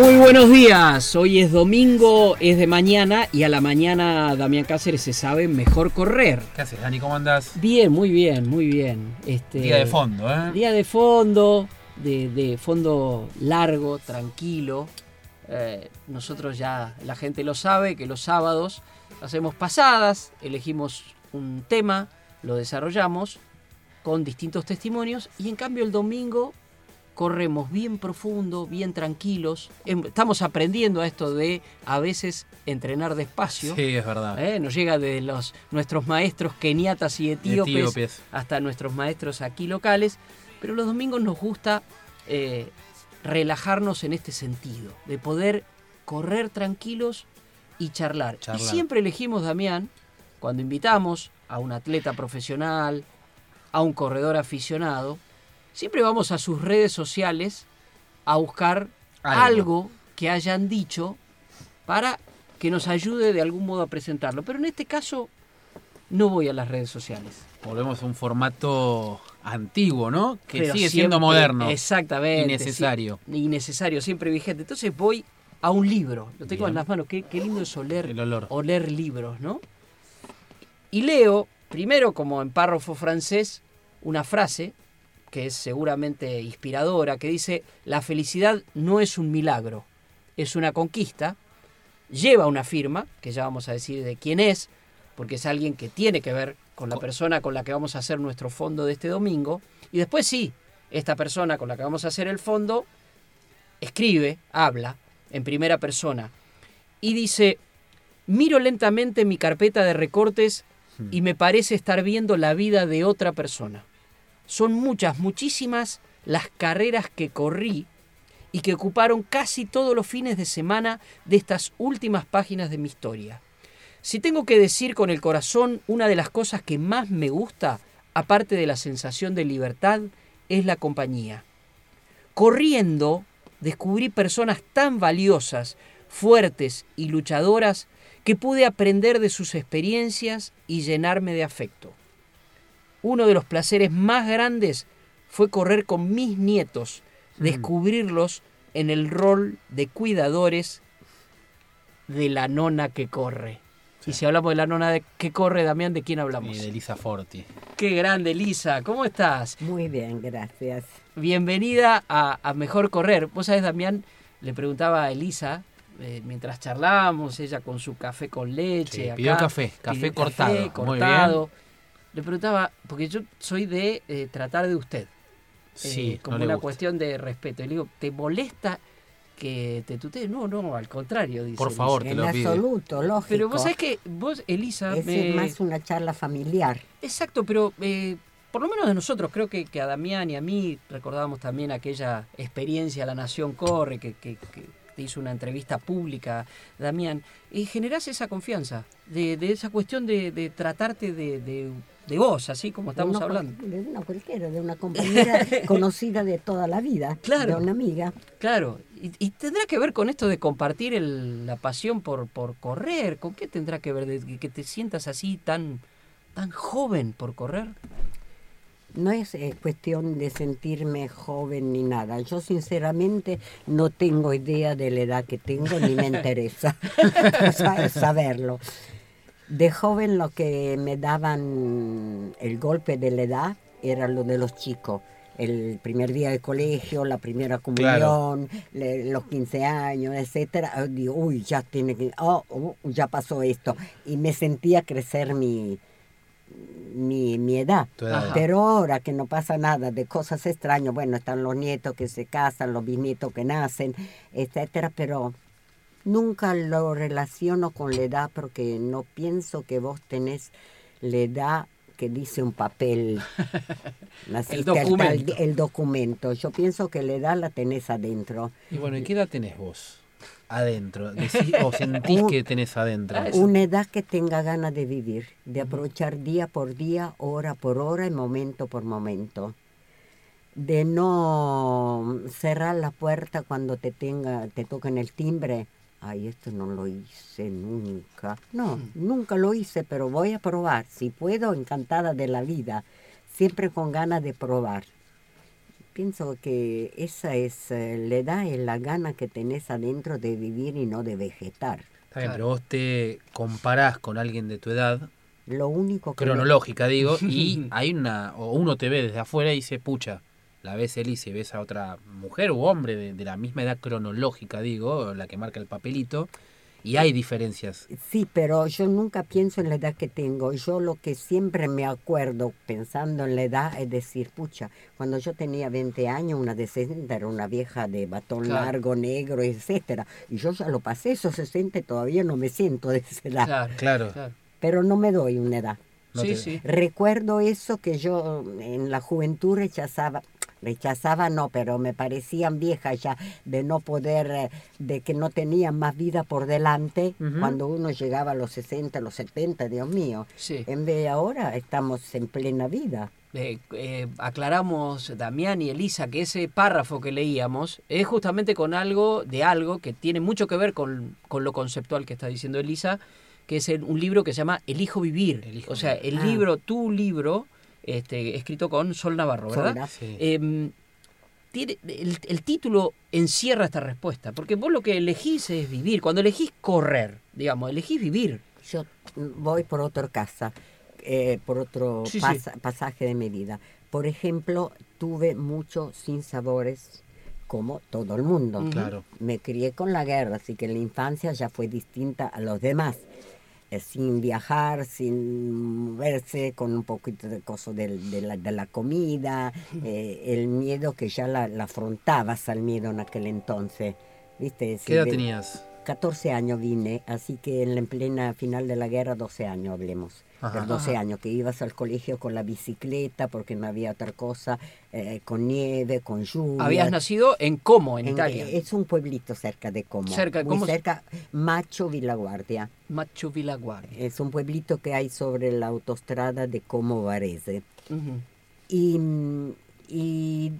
Muy buenos días, hoy es domingo, es de mañana y a la mañana Damián Cáceres se sabe mejor correr. ¿Qué haces, Dani? ¿Cómo andás? Bien, muy bien, muy bien. Este, Día de fondo, ¿eh? Día de fondo, de, de fondo largo, tranquilo. Eh, nosotros ya, la gente lo sabe, que los sábados hacemos pasadas, elegimos un tema, lo desarrollamos con distintos testimonios y en cambio el domingo corremos bien profundo, bien tranquilos. Em- Estamos aprendiendo a esto de a veces entrenar despacio. Sí, es verdad. ¿eh? Nos llega de los, nuestros maestros keniatas y etíopes, Etíopes. hasta nuestros maestros aquí locales, pero los domingos nos gusta eh, relajarnos en este sentido, de poder correr tranquilos y charlar. Charlar. Y siempre elegimos, Damián, cuando invitamos a un atleta profesional, a un corredor aficionado, siempre vamos a sus redes sociales a buscar Algo. algo que hayan dicho para que nos ayude de algún modo a presentarlo. Pero en este caso no voy a las redes sociales. Volvemos a un formato antiguo, ¿no? Que Pero sigue siendo siempre- moderno. Exactamente. y necesario. sí, innecesario, siempre vigente. Entonces voy a un libro. Lo tengo Bien. en las manos. Qué, qué lindo es oler, El olor. oler libros, ¿no? Y leo, primero como en párrafo francés, una frase que es seguramente inspiradora, que dice, la felicidad no es un milagro, es una conquista, lleva una firma, que ya vamos a decir de quién es, porque es alguien que tiene que ver con la persona con la que vamos a hacer nuestro fondo de este domingo, y después sí, esta persona con la que vamos a hacer el fondo escribe, habla en primera persona, y dice, miro lentamente mi carpeta de recortes y me parece estar viendo la vida de otra persona. Son muchas, muchísimas las carreras que corrí y que ocuparon casi todos los fines de semana de estas últimas páginas de mi historia. Si tengo que decir con el corazón, una de las cosas que más me gusta, aparte de la sensación de libertad, es la compañía. Corriendo, descubrí personas tan valiosas, fuertes y luchadoras que pude aprender de sus experiencias y llenarme de afecto. Uno de los placeres más grandes fue correr con mis nietos, descubrirlos en el rol de cuidadores de la nona que corre. Y si hablamos de la nona de que corre, Damián, ¿de quién hablamos? Y de Elisa Forti. Qué grande, Lisa. ¿Cómo estás? Muy bien, gracias. Bienvenida a, a Mejor Correr. Vos sabés, Damián, le preguntaba a Elisa, eh, mientras charlábamos, ella con su café con leche. Sí, acá, pidió café, café pidió cortado. Muy cortado. Le preguntaba, porque yo soy de eh, tratar de usted, Sí, eh, como no le una gusta. cuestión de respeto. Y le digo, ¿te molesta que te tutee? No, no, al contrario, dice. Por favor, te En lo pide. absoluto, lógico. Pero vos sabés que vos, Elisa, es me- más una charla familiar. Exacto, pero eh, por lo menos de nosotros, creo que, que a Damián y a mí recordábamos también aquella experiencia La Nación Corre, que, que- que te hizo una entrevista pública, Damián, y generás esa confianza, de, de esa cuestión de, de tratarte de, de- de vos, así como estamos hablando. De una cualquiera, de una compañera conocida de toda la vida. Claro. De una amiga. Claro, y, y tendrá que ver con esto de compartir el- la pasión por, por correr, ¿con qué tendrá que ver? De que- te sientas así tan, tan joven por correr. No es eh, cuestión de sentirme joven ni nada. Yo sinceramente no tengo idea de la edad que tengo ni me interesa sa- saberlo. De joven lo que me daban el golpe de la edad era lo de los chicos. El primer día de colegio, la primera comunión, le- los 15 años, etcétera. Ah, Digo, uy, ya tiene que, oh, oh, ya pasó esto. Y me sentía crecer mi, mi, mi edad. Edad. Pero ahora que no pasa nada de cosas extrañas, bueno, están los nietos que se casan, los bisnietos que nacen, etcétera, pero nunca lo relaciono con la edad porque no pienso que vos tenés la edad que dice un papel. Tal- documento. el documento. Yo pienso que la edad la tenés adentro. Y bueno, ¿y qué edad tenés vos? Adentro. Decís- ¿O sentís que tenés adentro? Ah. Una edad que tenga ganas de vivir, de aprovechar día por día, hora por hora y momento por momento. De no cerrar la puerta cuando te tenga, te tocan el timbre. Ay, esto no lo hice nunca. No, nunca lo hice, pero voy a probar. Si puedo, encantada de la vida. Siempre con ganas de probar. Pienso que esa es eh, la edad, es la gana que tenés adentro de vivir y no de vegetar. Está bien, Claro. pero vos te comparás con alguien de tu edad, Lo único que me- cronológica digo, y hay una, o uno te ve desde afuera y dice, pucha, la ves Elise y ves a otra mujer u hombre de, de la misma edad cronológica, digo, la que marca el papelito, y hay diferencias. Sí, pero yo nunca pienso en la edad que tengo. Yo lo que siempre me acuerdo pensando en la edad es decir, pucha, cuando yo tenía 20 años, una de 60 era una vieja de batón Claro. largo, negro, etcétera. Y yo ya lo pasé, esos 60 y todavía no me siento de esa edad. Claro, Claro. claro. Pero no me doy una edad. No sí, te- sí. Recuerdo eso que yo en la juventud rechazaba, rechazaba no, pero me parecían viejas ya de no poder, eh, de que no tenían más vida por delante cuando uno llegaba a los 60, a los 70, Dios mío. Sí. En vez de ahora estamos en plena vida. Eh, eh, aclaramos, Damián y Elisa, que ese párrafo que leíamos es justamente con algo de algo que tiene mucho que ver con, con lo conceptual que está diciendo Elisa, que es el- un libro que se llama Elijo Vivir. Elijo o sea, el Ah. libro, tu libro, este, escrito con Sol Navarro, ¿verdad? Sí. Em, tiene, el, el título encierra esta respuesta, porque vos lo que elegís es vivir. Cuando elegís correr, digamos, elegís vivir. Yo voy por otra casa, eh, por otro Sí, sí. pasa- pasaje de mi vida. Por ejemplo, tuve muchos sinsabores, como todo el mundo. Claro. Me crié con la guerra, así que la infancia ya fue distinta a los demás. Sin viajar, sin moverse, con un poquito de coso del- de, la, de la comida, eh, el miedo que ya la, la afrontabas al miedo en aquel entonces. ¿Viste? Si ¿Qué edad de- tenías? 14 años vine, así que en la en plena final de la guerra, 12 años hablemos. Ajá. De 12 Ajá. años, que ibas al colegio con la bicicleta porque no había otra cosa, eh, con nieve, con lluvia. Habías nacido en Como, en, En- Italia. Es un pueblito cerca de Como. Cerca, muy ¿cómo cerca, Macho Villaguardia. Macho Villaguardia. Es un pueblito que hay sobre la autostrada de Como Varese. Y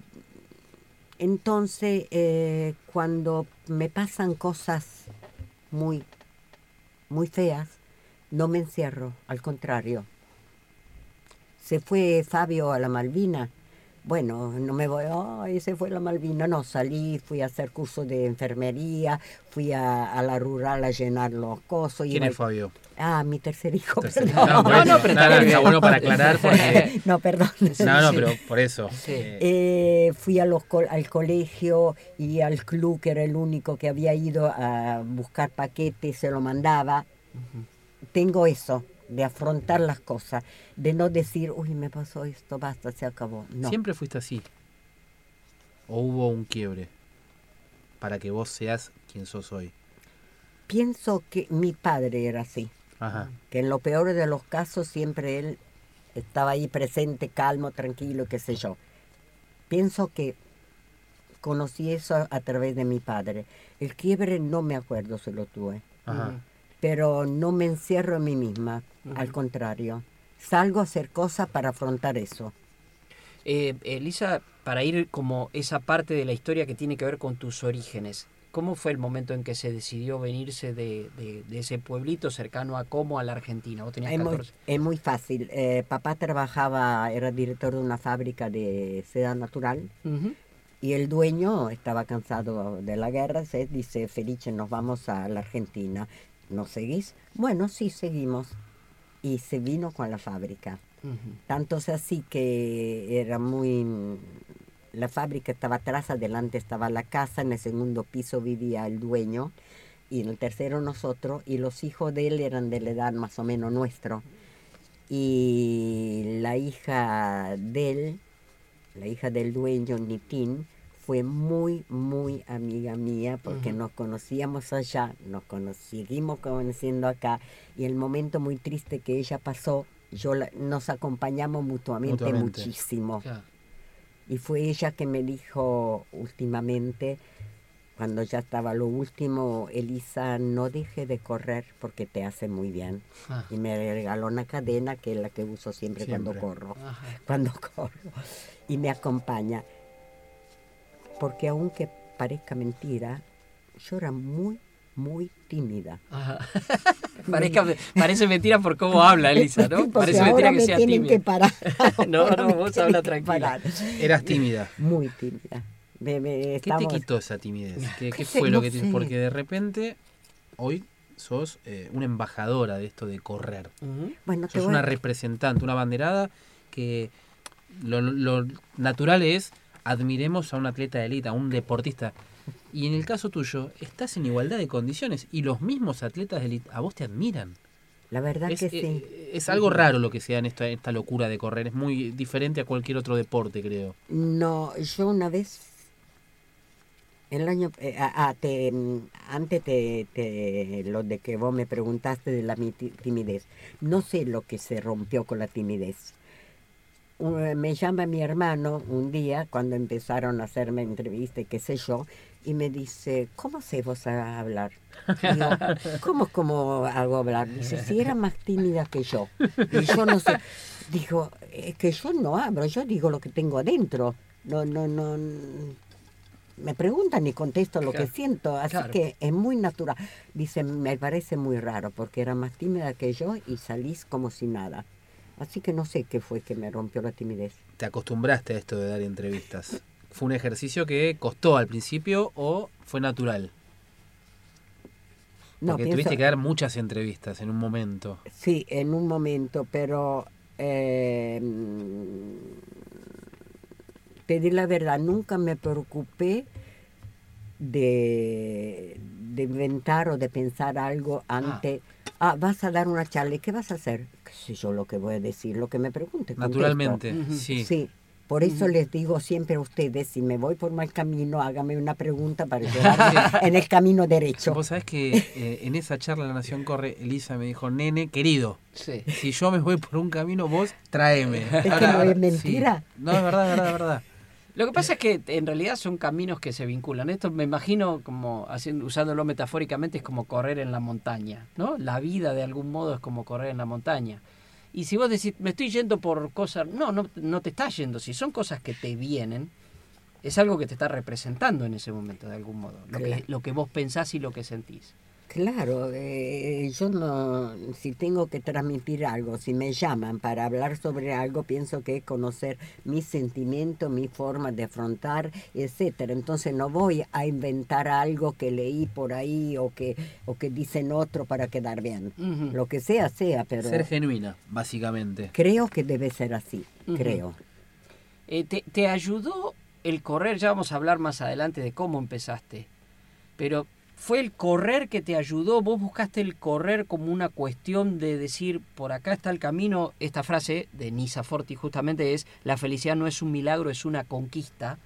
entonces eh, cuando me pasan cosas muy, muy feas, no me encierro, al contrario. Se fue Fabio a la Malvina. Bueno, no me voy, ay, se fue a la Malvina. No, salí, fui a hacer curso de enfermería, fui a, a la rural a llenar los cosos. ¿Quién es Fabio? Ah, mi tercer hijo, Tercer- perdón. No, por no, eso. no, pero no, bien. está bueno para aclarar porque... No, perdón. No, no, pero por eso. Sí. eh, Eh, fui a los col- al colegio y al club, que era el único que había ido a buscar paquetes, se lo mandaba. Tengo eso, de afrontar las cosas, de no decir, uy, me pasó esto, basta, se acabó. No. ¿Siempre fuiste así? ¿O hubo un quiebre para que vos seas quien sos hoy? Pienso que mi padre era así, Ajá. que en lo peor de los casos siempre él estaba ahí presente, calmo, tranquilo, qué sé yo. Pienso que conocí eso a través de mi padre. El quiebre no me acuerdo si lo tuve. Ajá. Pero no me encierro en mí misma, al contrario. Salgo a hacer cosas para afrontar eso. Eh, Elisa, para ir como esa parte de la historia que tiene que ver con tus orígenes, ¿cómo fue el momento en que se decidió venirse de, de- de ese pueblito cercano a Como a la Argentina? Vos tenías Es muy, 14. es muy fácil. Eh, papá trabajaba, era director de una fábrica de seda natural Ujú. y el dueño estaba cansado de la guerra. Se dice, Felice, nos vamos a la Argentina. ¿No seguís? Bueno, sí, seguimos. Y se vino con la fábrica. Tanto es así que era muy... La fábrica estaba atrás, adelante estaba la casa, en el segundo piso vivía el dueño y en el tercero nosotros y los hijos de él eran de la edad más o menos nuestro. Y la hija de él, la hija del dueño, Nitín, fue muy, muy amiga mía porque Ujú. nos conocíamos allá, nos cono- seguimos conociendo acá y el momento muy triste que ella pasó yo la- nos acompañamos mutuamente, Mutuamente. muchísimo. Claro. Y fue ella que me dijo últimamente, cuando ya estaba lo último, Elisa, no deje de correr porque te hace muy bien. Ah. Y me regaló una cadena que es la que uso siempre, cuando Siempre. corro. Ajá. Cuando corro. Y me acompaña. Porque aunque parezca mentira, yo era muy, muy tímida. Ajá. Parezca- parece mentira por cómo habla Elisa, ¿no? Porque Parece ahora mentira que me sea tienen tímida. que parar. No, no, me vos habla tranquila. parar. Eras tímida. Muy tímida. Me- me- ¿Qué te quitó esa timidez? ¿Qué, fue lo que te. Porque de repente, hoy sos eh, una embajadora de esto de correr. Bueno, Sos una a- representante, una banderada que lo, lo natural es admiremos a un atleta de élite, a un deportista. Y en el caso tuyo, estás en igualdad de condiciones y los mismos atletas de élite a vos te admiran. La verdad Es, que sí. eh, es algo raro lo que sea en esta, esta locura de correr. Es muy diferente a cualquier otro deporte, creo. No, yo una vez, el año, eh, ah, te, antes te, te- lo de que vos me preguntaste de la mi ti- timidez, no sé lo que se rompió con la timidez. Eh, me llama mi hermano un día cuando empezaron a hacerme entrevista y qué sé yo, y me dice, ¿cómo sé vos a hablar? Digo, ¿cómo, ¿cómo hago hablar? Dice, si era más tímida que yo. Y yo no sé. Digo, es que yo no hablo, yo digo lo que tengo adentro. No, no, no. Me preguntan y contesto lo Claro, que siento, así claro. que es muy natural. Dice, me parece muy raro porque era más tímida que yo y salís como si nada. Así que no sé qué fue que me rompió la timidez. ¿Te acostumbraste a esto de dar entrevistas? ¿Fue un ejercicio que costó al principio o fue natural? No, Porque pienso- tuviste que dar muchas entrevistas en un momento. Sí, en un momento, pero eh, te di la verdad, nunca me preocupé de, de inventar o de pensar algo antes. Ah. vas a dar una charla, ¿y qué vas a hacer? ¿Qué sé yo lo que voy a decir? Lo que me pregunte. contesto. Naturalmente, sí. Sí. Por eso les digo siempre a ustedes, si me voy por mal camino, hágame una pregunta para llevarme en el camino derecho. Vos sabés que eh, en esa charla La Nación Corre, Elisa me dijo, nene, querido, Sí. si yo me voy por un camino, vos tráeme. Es que no es mentira. Sí. No, es verdad, es verdad, es verdad. Lo que pasa es que en realidad son caminos que se vinculan. Esto me imagino como haciendo, usándolo metafóricamente es como correr en la montaña, ¿no? La vida de algún modo es como correr en la montaña. Y si vos decís, me estoy yendo por cosas, no, no, no te estás yendo. Si son cosas que te vienen, es algo que te está representando en ese momento de algún modo. Lo, Claro. que, lo que vos pensás y lo que sentís. Claro, eh, yo no, si tengo que transmitir algo, si me llaman para hablar sobre algo, pienso que es conocer mi sentimiento, mi forma de afrontar, etcétera. Entonces no voy a inventar algo que leí por ahí o que, o que dicen otro para quedar bien. Lo que sea, sea, pero Ser genuina, básicamente. creo que debe ser así, creo. Eh, te, te ayudó el correr? Ya vamos a hablar más adelante de cómo empezaste. Pero fue el correr que te ayudó. Vos buscaste el correr como una cuestión de decir, por acá está el camino. Esta frase de Nisa Forti justamente es, la felicidad no es un milagro, es una conquista.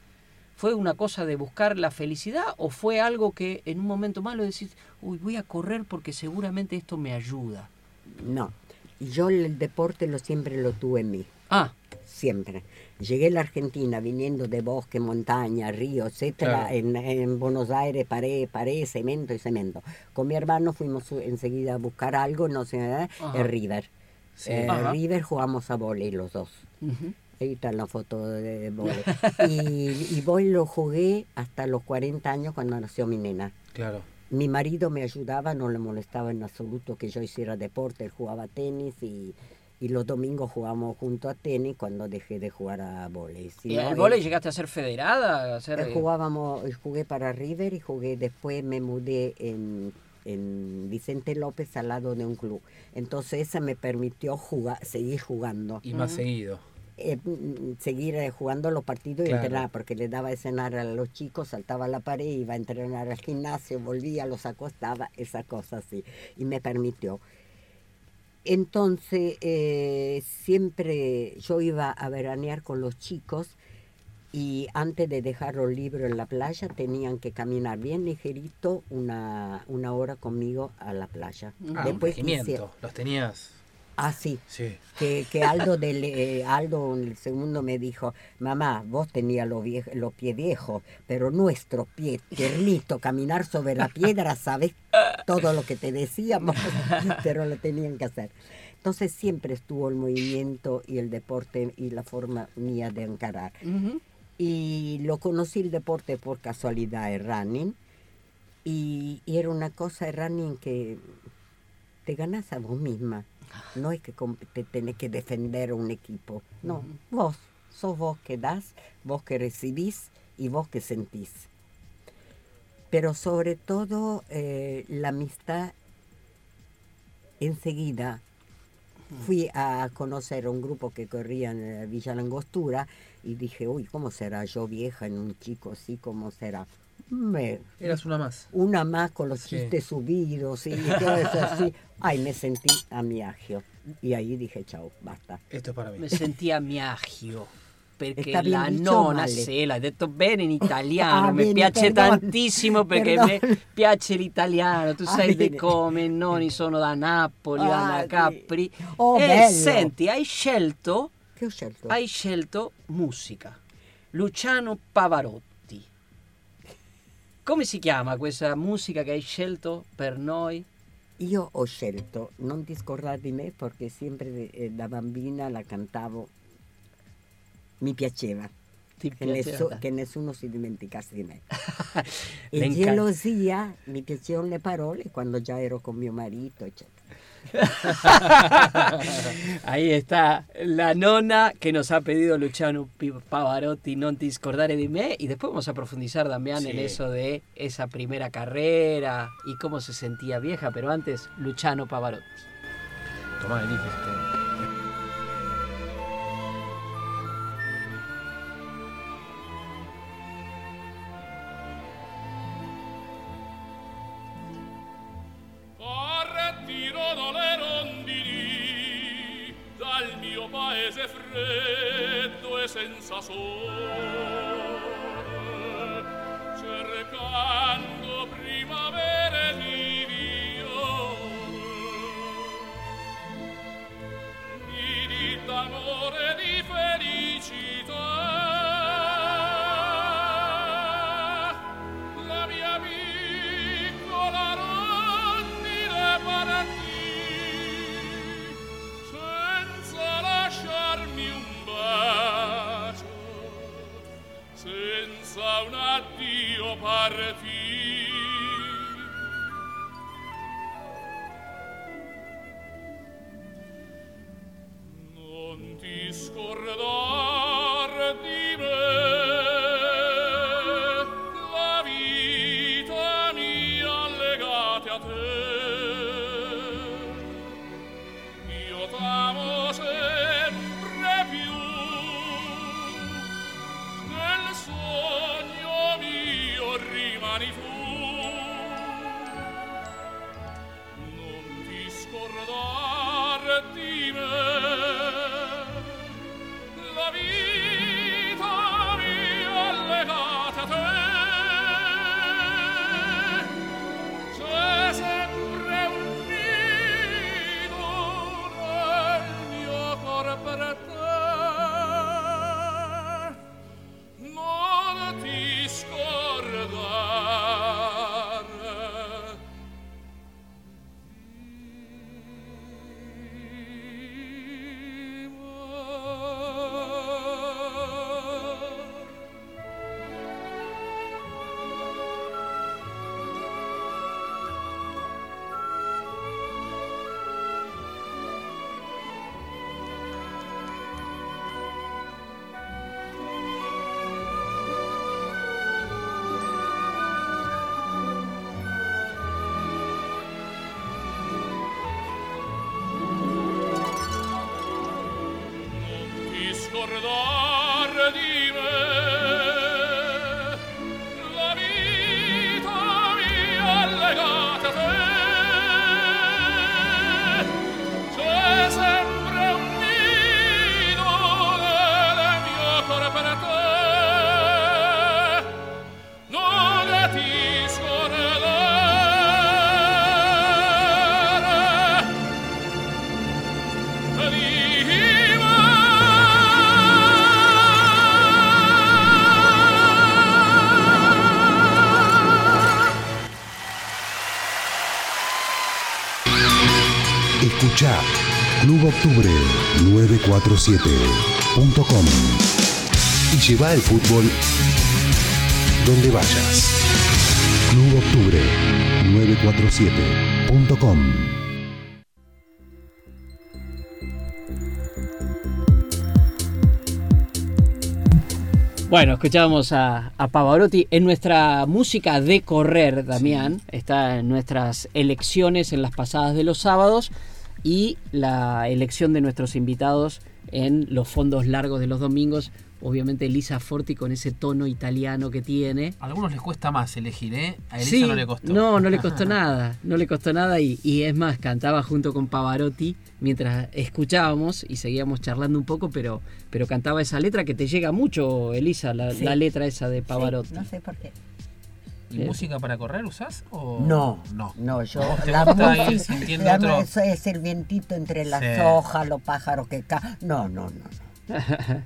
¿Fue una cosa de buscar la felicidad o fue algo que en un momento malo decís, uy, voy a correr porque seguramente esto me ayuda? No, yo el deporte lo siempre lo tuve en mí. Ah, siempre. Llegué a la Argentina viniendo de bosque, montaña, río, etcétera. Claro. En, en Buenos Aires paré, paré, cemento y cemento. Con mi hermano fuimos enseguida a buscar algo, no sé, ¿eh? El River. Sí. Eh. River jugamos a volei los dos. ujú. Ahí está la foto de volei. y, y voy lo jugué hasta los 40 años cuando nació mi nena. Claro. Mi marido me ayudaba, no le molestaba en absoluto que yo hiciera deporte, él jugaba tenis y, y los domingos jugábamos junto a tenis cuando dejé de jugar a volei. Si ¿Y no, el vóley él- llegaste a ser federada? A ser, eh, eh, jugábamos, jugué para River y jugué, después me mudé en, en Vicente López al lado de un club. Entonces esa me permitió jugar, seguir jugando. Y más seguido. Eh, mm, seguir eh, jugando los partidos y Claro. entrenar, porque le daba de cenar a los chicos, saltaba a la pared, iba a entrenar al gimnasio, volvía, los acostaba, esa cosa así, y me permitió. Entonces, eh, siempre yo iba a veranear con los chicos y antes de dejar los libros en la playa tenían que caminar bien ligerito una, una hora conmigo a la playa. Ah, un Después regimiento. quisiera- Los tenías. Ah, sí. Sí. Que, que Aldo, del, eh, Aldo el segundo me dijo, mamá, vos tenías los, los pies viejos, pero nuestro pie tiernito, caminar sobre la piedra, sabes todo lo que te decíamos, pero lo tenían que hacer. Entonces siempre estuvo el movimiento y el deporte y la forma mía de encarar. Ujú. Y lo conocí el deporte por casualidad, el running. Y, y era una cosa el running que te ganas a vos misma. No es que te tenés que defender a un equipo. No, vos. Sos vos que das, vos que recibís y vos que sentís. Pero sobre todo eh, la amistad enseguida fui a conocer un grupo que corría en eh, Villa Langostura y dije, uy, ¿cómo será yo vieja en un chico así? ¿Cómo será? Me- Eras una más. una más con los Sí. chistes subidos y todo eso así. Ay, me sentí a mi agio. Y ahí dije, chao, basta. Esto es para mí. Me sentía miagio. Perché Está bien la nonna, male. sì, l'hai detto bene in italiano, Ah, mi bene, piace perdon, tantissimo perché perdon. mi piace l'italiano, tu Ah, sai di bene. come i nonni sono da Napoli, Ah, da. Capri. Oh, e bello. senti, hai scelto, ¿Qué ho scelto? hai scelto musica. Luciano Pavarotti. Come si chiama questa musica che hai scelto per noi? Io ho scelto non ti scordare di me perché sempre eh, da bambina la cantavo, mi piaceva. Ti Che, piaceva nessu- tanto? che nessuno si dimenticasse di me. Le e gelosia, mi piacevano le parole quando già ero con mio marito, eccetera. Ahí está la nona que nos ha pedido Luciano Pavarotti, non ti scordare di me. Y después vamos a profundizar, Damián, en Sí. eso de esa primera carrera y cómo se sentía vieja. Pero antes, Luciano Pavarotti. Tomá, elige sono le rondini dal mio paese freddo e senza sole 947.com y lleva el fútbol donde vayas. Club Octubre 947.com Bueno, escuchábamos a, a Pavarotti. En nuestra música de correr, Damián, está en nuestras elecciones en las pasadas de los sábados y la elección de nuestros invitados en los fondos largos de los domingos. Obviamente Elisa Forti con ese tono italiano que tiene. A algunos les cuesta más elegir, ¿eh? A Elisa Sí, no le costó. No, no le costó nada. No le costó nada y, y es más, cantaba junto con Pavarotti mientras escuchábamos y seguíamos charlando un poco, pero, pero cantaba esa letra que te llega mucho, Elisa, la, Sí. la letra esa de Sí, Pavarotti. no sé por qué. ¿Y música para correr usás? O... No, No. no, yo ¿Te la gusta ir música, sintiendo la- otro? eso es el vientito entre las Sí. hojas, los pájaros que caen. No, no, no, no.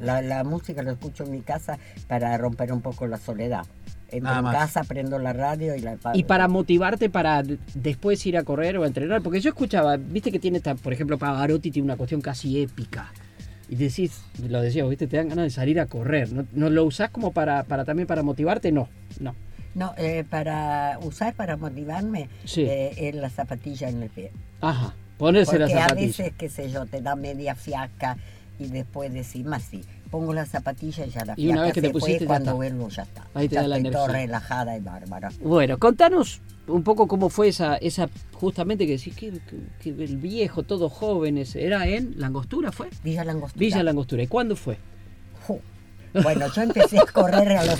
La, la música la escucho en mi casa para romper un poco la soledad. Entro Nada en más. casa, prendo la radio y la Y para motivarte para después ir a correr o a entrenar, porque yo escuchaba, viste que tiene, esta, por ejemplo, Pavarotti tiene una cuestión casi épica. Y decís, lo decías, viste, te dan ganas de salir a correr. ¿No, no lo usás como para, para también para motivarte? No, no. No, eh, para usar para motivarme Sí. eh, es la zapatilla en el pie. Ajá, ponerse la Porque a zapatilla. veces, qué sé yo, te da media fiaca y después decís, más sí, pongo la zapatilla y ya la Y una vez que te fue, pusiste, ya cuando está. vuelvo ya está. Ahí te ya da la energía. relajada y bárbara. Bueno, contanos un poco cómo fue esa, esa justamente que decís que, que- que el viejo, todos jóvenes, ¿era en Langostura fue? Villa Langostura. Villa Langostura. ¿Y cuándo fue? Bueno, yo empecé a correr a los,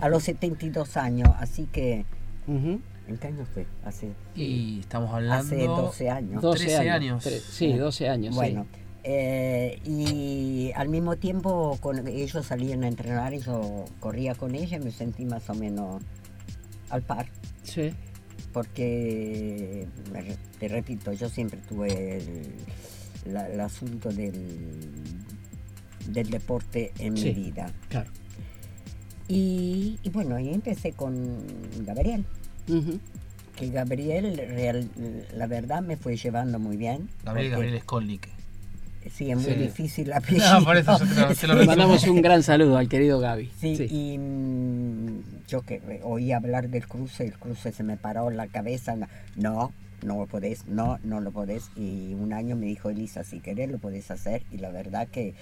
a los 72 años, así que... Ujú. ¿En qué año fue? Hace, Y estamos hablando... hace 12 años. 12 13 años. años. Tre- sí, 12 años. Bueno, eh, y al mismo tiempo con ellos salían a entrenar y yo corría con ella y me sentí más o menos al par. sí. Porque, te repito, yo siempre tuve el, la- el asunto del, del deporte en Sí. mi vida. Claro. Y, y bueno, ahí empecé con Gabriel, que Gabriel, real- la verdad, me fue llevando muy bien. Gabriel porque- Gabriel Skolnik. Sí, es muy Sí. difícil la apellido. No, por eso te lo- te lo mandamos un gran saludo al querido Gaby. Sí, Sí. y mm, yo que oí hablar del cruce, el cruce se me paró en la cabeza. No, no, lo podés, no, no lo podés. Y un año me dijo Elisa, si querés lo podés hacer. Y la verdad que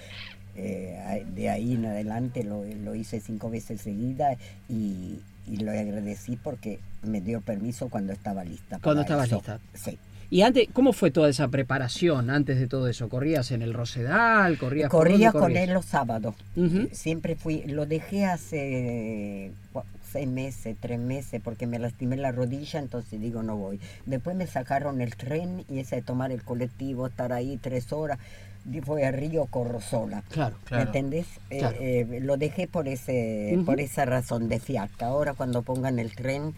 eh, de ahí en adelante lo, lo hice cinco veces seguida y, y lo agradecí porque me dio permiso cuando estaba lista. Cuando eso. lista. Sí. Y antes, ¿cómo fue toda esa preparación antes de todo eso? ¿Corrías en el Rosedal? ¿Corrías Corría con corrías? él los sábados. Ujú. Siempre fui, lo dejé hace seis meses, tres meses, porque me lastimé la rodilla, entonces digo no voy. Después me sacaron el tren y ese de tomar el colectivo, estar ahí tres horas, voy a Río, corro sola. Claro. Claro. ¿Me entendés? Eh, Claro. eh, lo dejé por ese, Ujú. por esa razón de fiaca. Ahora cuando pongan el tren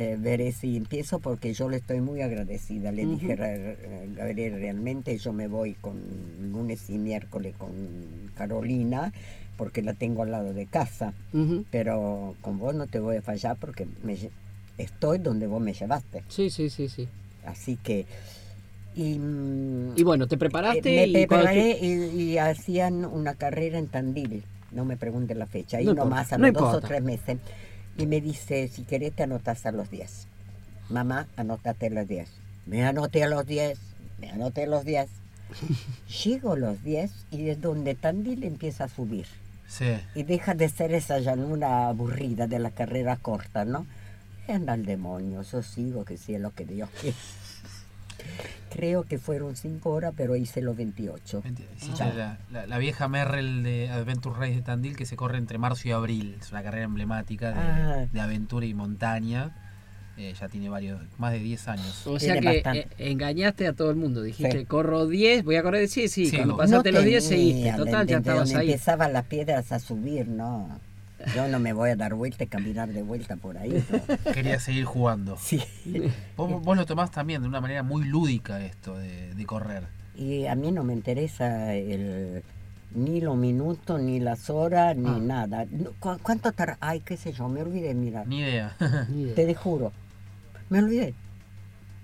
eh, veré si empiezo porque yo le estoy muy agradecida. Le dije Ujú. a Gabriel, realmente yo me voy con lunes y miércoles con Carolina porque la tengo al lado de casa. Pero con vos no te voy a fallar porque me estoy donde vos me llevaste. Sí, sí, sí, sí. Así que... Y, mm, Y bueno, te preparaste eh, me y preparé y, y hacían una carrera en Tandil. No me pregunte la fecha. Ahí No nomás importa, a no los dos o tres meses. Y me dice, si querés te anotas a los 10. Mamá, anótate a los 10. Me anoté a los 10. Me anoté a los 10. Llego a los 10 y es donde Tandil empieza a subir. Sí. Y deja de ser esa llanura aburrida de la carrera corta, ¿no? Anda al demonio, yo sigo que sea lo que Dios quiere. Creo que fueron 5 horas, pero hice los 28. Mentira, hiciste Chao. la, la- la vieja Merrell de Adventure Race de Tandil que se corre entre marzo y abril. Es una carrera emblemática de, Ah. de aventura y montaña. Eh, ya tiene varios, más de 10 años. O sea Tiene que eh, engañaste a todo el mundo. Dijiste, Sí. corro 10, voy a correr. Sí, sí, Sí, cuando no pasaste los 10 tenía seguiste. Total, ya estabas ahí. empezaban las piedras a subir, no. Yo no me voy a dar vuelta y caminar de vuelta por ahí. Quería seguir jugando. Sí. Vos, vos lo tomás también de una manera muy lúdica esto de, de correr. Y a mí no me interesa el, ni los minutos, ni las horas, ni Ah. nada. No, ¿cu- ¿Cuánto tarda? Ay, qué sé yo, me olvidé mirar. Ni idea. Te juro. Me olvidé.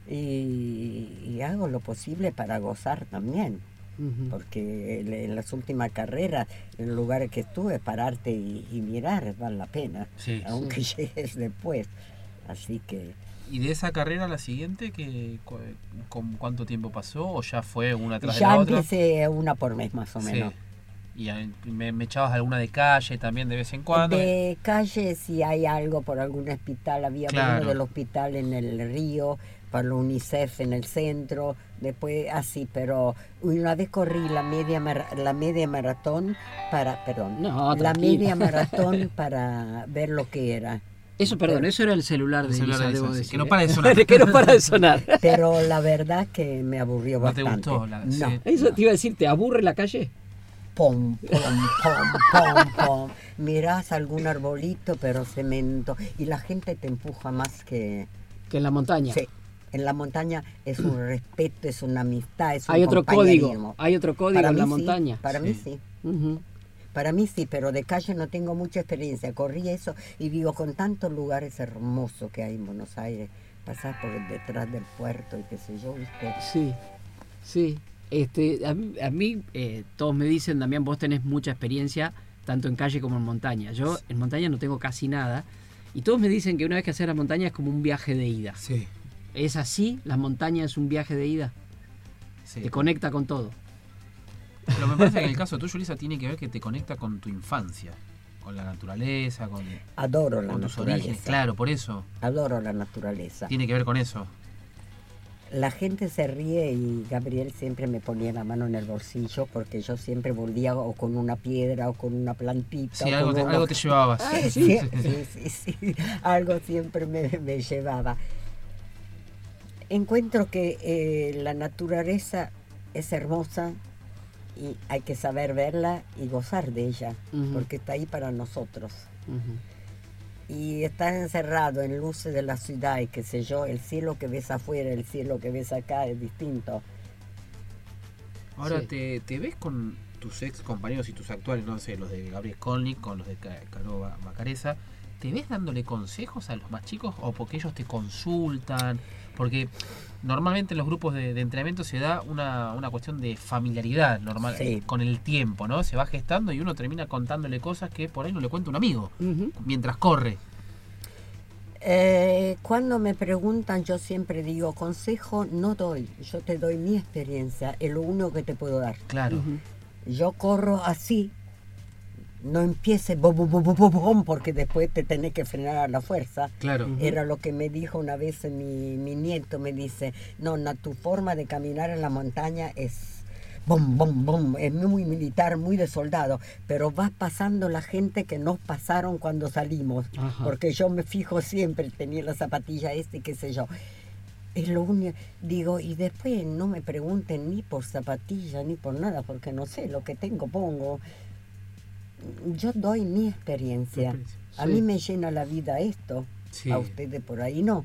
y, y hago lo posible para gozar también. Ujú. Porque en- las últimas carreras, en los lugares que estuve, pararte y, y mirar vale la pena, Sí. aunque llegues después. Así que ¿Y de esa carrera a la siguiente, que, cu- con cuánto tiempo pasó? ¿O ya fue una tras de ya la otra? empecé una por mes más o Sí. menos. Y a- me, me echabas alguna de calle también de vez en cuando. De calle, si hay algo por algún hospital, había Claro. uno del hospital en el río, para la UNICEF en el centro, después así, pero una vez corrí la media la media maratón para, perdón, No, la media maratón para ver lo que era. Eso, perdón, eso era el celular El de celular Elisa, de debo decir. que no ¿eh? para de sonar. que no para de sonar. Pero la verdad que me aburrió ¿No te bastante. gustó la- no. sí. Eso te iba a decir, ¿te aburre la calle? Pom, pom, pom, pom, pom. Mirás algún arbolito, pero cemento. Y la gente te empuja más que... Que en la montaña. Sí. En la montaña es un respeto, es una amistad, es un Hay otro código. Hay otro código Para en la sí, montaña. para mí sí. Para mí sí, pero de calle no tengo mucha experiencia. Corrí eso y digo, con tantos lugares hermosos que hay en Buenos Aires, pasar por detrás del puerto y qué sé yo, ¿viste? Sí, sí. Este, a mí, a mí, eh, todos me dicen, Damián, vos tenés mucha experiencia, tanto en calle como en montaña. Yo en montaña no tengo casi nada. Y todos me dicen que una vez que haces la montaña es como un viaje de ida. Sí, ¿Es así? ¿La montaña es un viaje de ida? sí. Te conecta con todo. Pero me parece que en el caso tuyo, Lisa, tiene que ver que te conecta con tu infancia, con la naturaleza, con, Adoro la con tus naturaleza. orígenes. Claro, por eso. Adoro la naturaleza. Tiene que ver con eso. La gente se ríe y Gabriel siempre me ponía la mano en el bolsillo porque yo siempre volvía o con una piedra o con una plantita. Sí, o algo con te, un algo te llevabas. Sí, sí, sí, sí. Algo siempre me, me llevaba. Encuentro que eh, la naturaleza es hermosa y hay que saber verla y gozar de ella, porque está ahí para nosotros. Y estar encerrado en luces de la ciudad y qué sé yo, el cielo que ves afuera, el cielo que ves acá es distinto. Ahora, Sí. te, ¿te ves con tus ex compañeros y tus actuales, no sé, los de Gabriel Skolnik, con los de Ca- Caro Bacareza? ¿Te ves dándole consejos a los más chicos o porque ellos te consultan? Porque normalmente en los grupos de, de entrenamiento se da una, una cuestión de familiaridad normal Sí. con el tiempo, ¿no? Se va gestando y uno termina contándole cosas que por ahí no le cuenta un amigo mientras corre. Eh, cuando me preguntan, yo siempre digo, consejo no doy, yo te doy mi experiencia, es lo único que te puedo dar. Claro. Yo corro así, no empiece bom, bom, bom, bom, bom, bom, porque después te tenés que frenar a la fuerza. Claro. Era lo que me dijo una vez mi, mi nieto, me dice, no, na- tu forma de caminar en la montaña es bom, bom, bom, es muy militar, muy de soldado, pero vas pasando la gente que nos pasaron cuando salimos, Ajá. porque yo me fijo siempre, tenía la zapatilla este, qué sé yo. Es lo único, digo, y después no me pregunten ni por zapatilla ni por nada, porque no sé, lo que tengo pongo. Yo doy mi experiencia. experiencia, A mí me llena la vida esto, Sí. a ustedes por ahí no.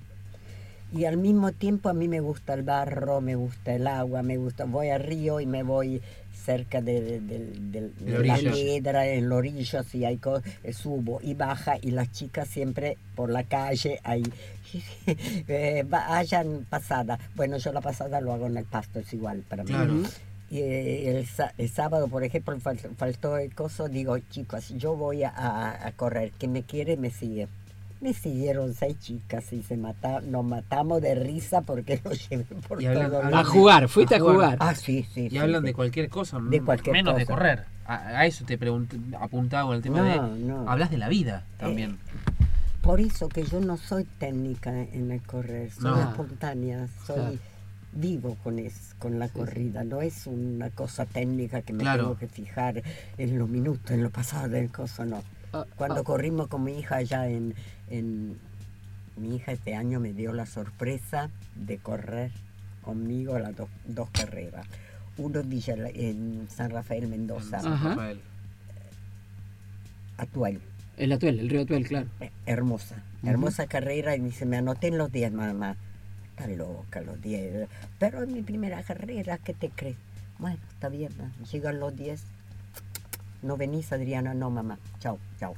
Y al mismo tiempo a mí me gusta el barro, me gusta el agua, me gusta, voy al río y me voy cerca de, de- de- de- de la piedra, en la orilla, si hay co- eh, subo y baja y las chicas siempre por la calle ahí eh, vayan pasada. Bueno, yo la pasada lo hago en el pasto, es igual para mí. Claro. Y eh, el, el sábado, por ejemplo, fal- faltó el coso, digo, chicos, yo voy a, correr, que me quiere me sigue. Me siguieron seis chicas y se mata, nos matamos de risa porque nos llevé por Y hablan- hablan A jugar, fuiste a jugar. Ah, sí, sí. Y sí, hablan sí. de cualquier cosa, De cualquier menos de correr. A, a eso te pregunté, apuntaba con el tema No, de... no. Hablas de la vida también. Por eso que yo no soy técnica en el correr, soy No. espontánea, soy Claro. Vivo con es, con la corrida, no es una cosa técnica que me Claro. tengo que fijar en los minutos, en lo pasado del coso, no. Ah, Cuando ah, corrimos con mi hija allá en, en... Mi hija este año me dio la sorpresa de correr conmigo las dos, dos carreras. Uno en, en San Rafael Mendoza, En San Ajá. Rafael. actual. El Atuel, el río Atuel, claro. Eh, Hermosa, hermosa carrera y dice, me anoté en los 10, mamá. Está loca los 10. Pero es mi primera carrera, ¿qué te crees? Bueno, está bien, llegan los 10. No venís, Adriana, no, mamá. Chao, chao.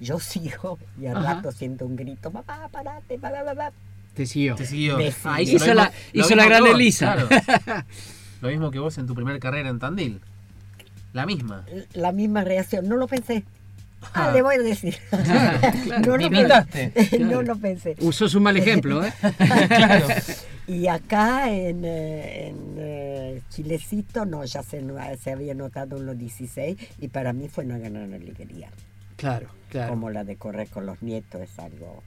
Yo sigo y al Ajá. rato siento un grito, papá, parate, papá, papá. Te siguió. Te siguió. Ah. Hizo la- hizo la gran vos, Elisa. claro. Lo mismo que vos en tu primera carrera en Tandil. La misma. La misma reacción, no lo pensé. Ah, le voy a decir. no, lo imitaste. no lo pensé. Usó un mal ejemplo, ¿eh? claro. Y acá en, eh, en, eh, Chilecito, no, ya se, había notado en los 16 y para mí fue una gran alegría. Claro, claro. Como la de correr con los nietos es algo...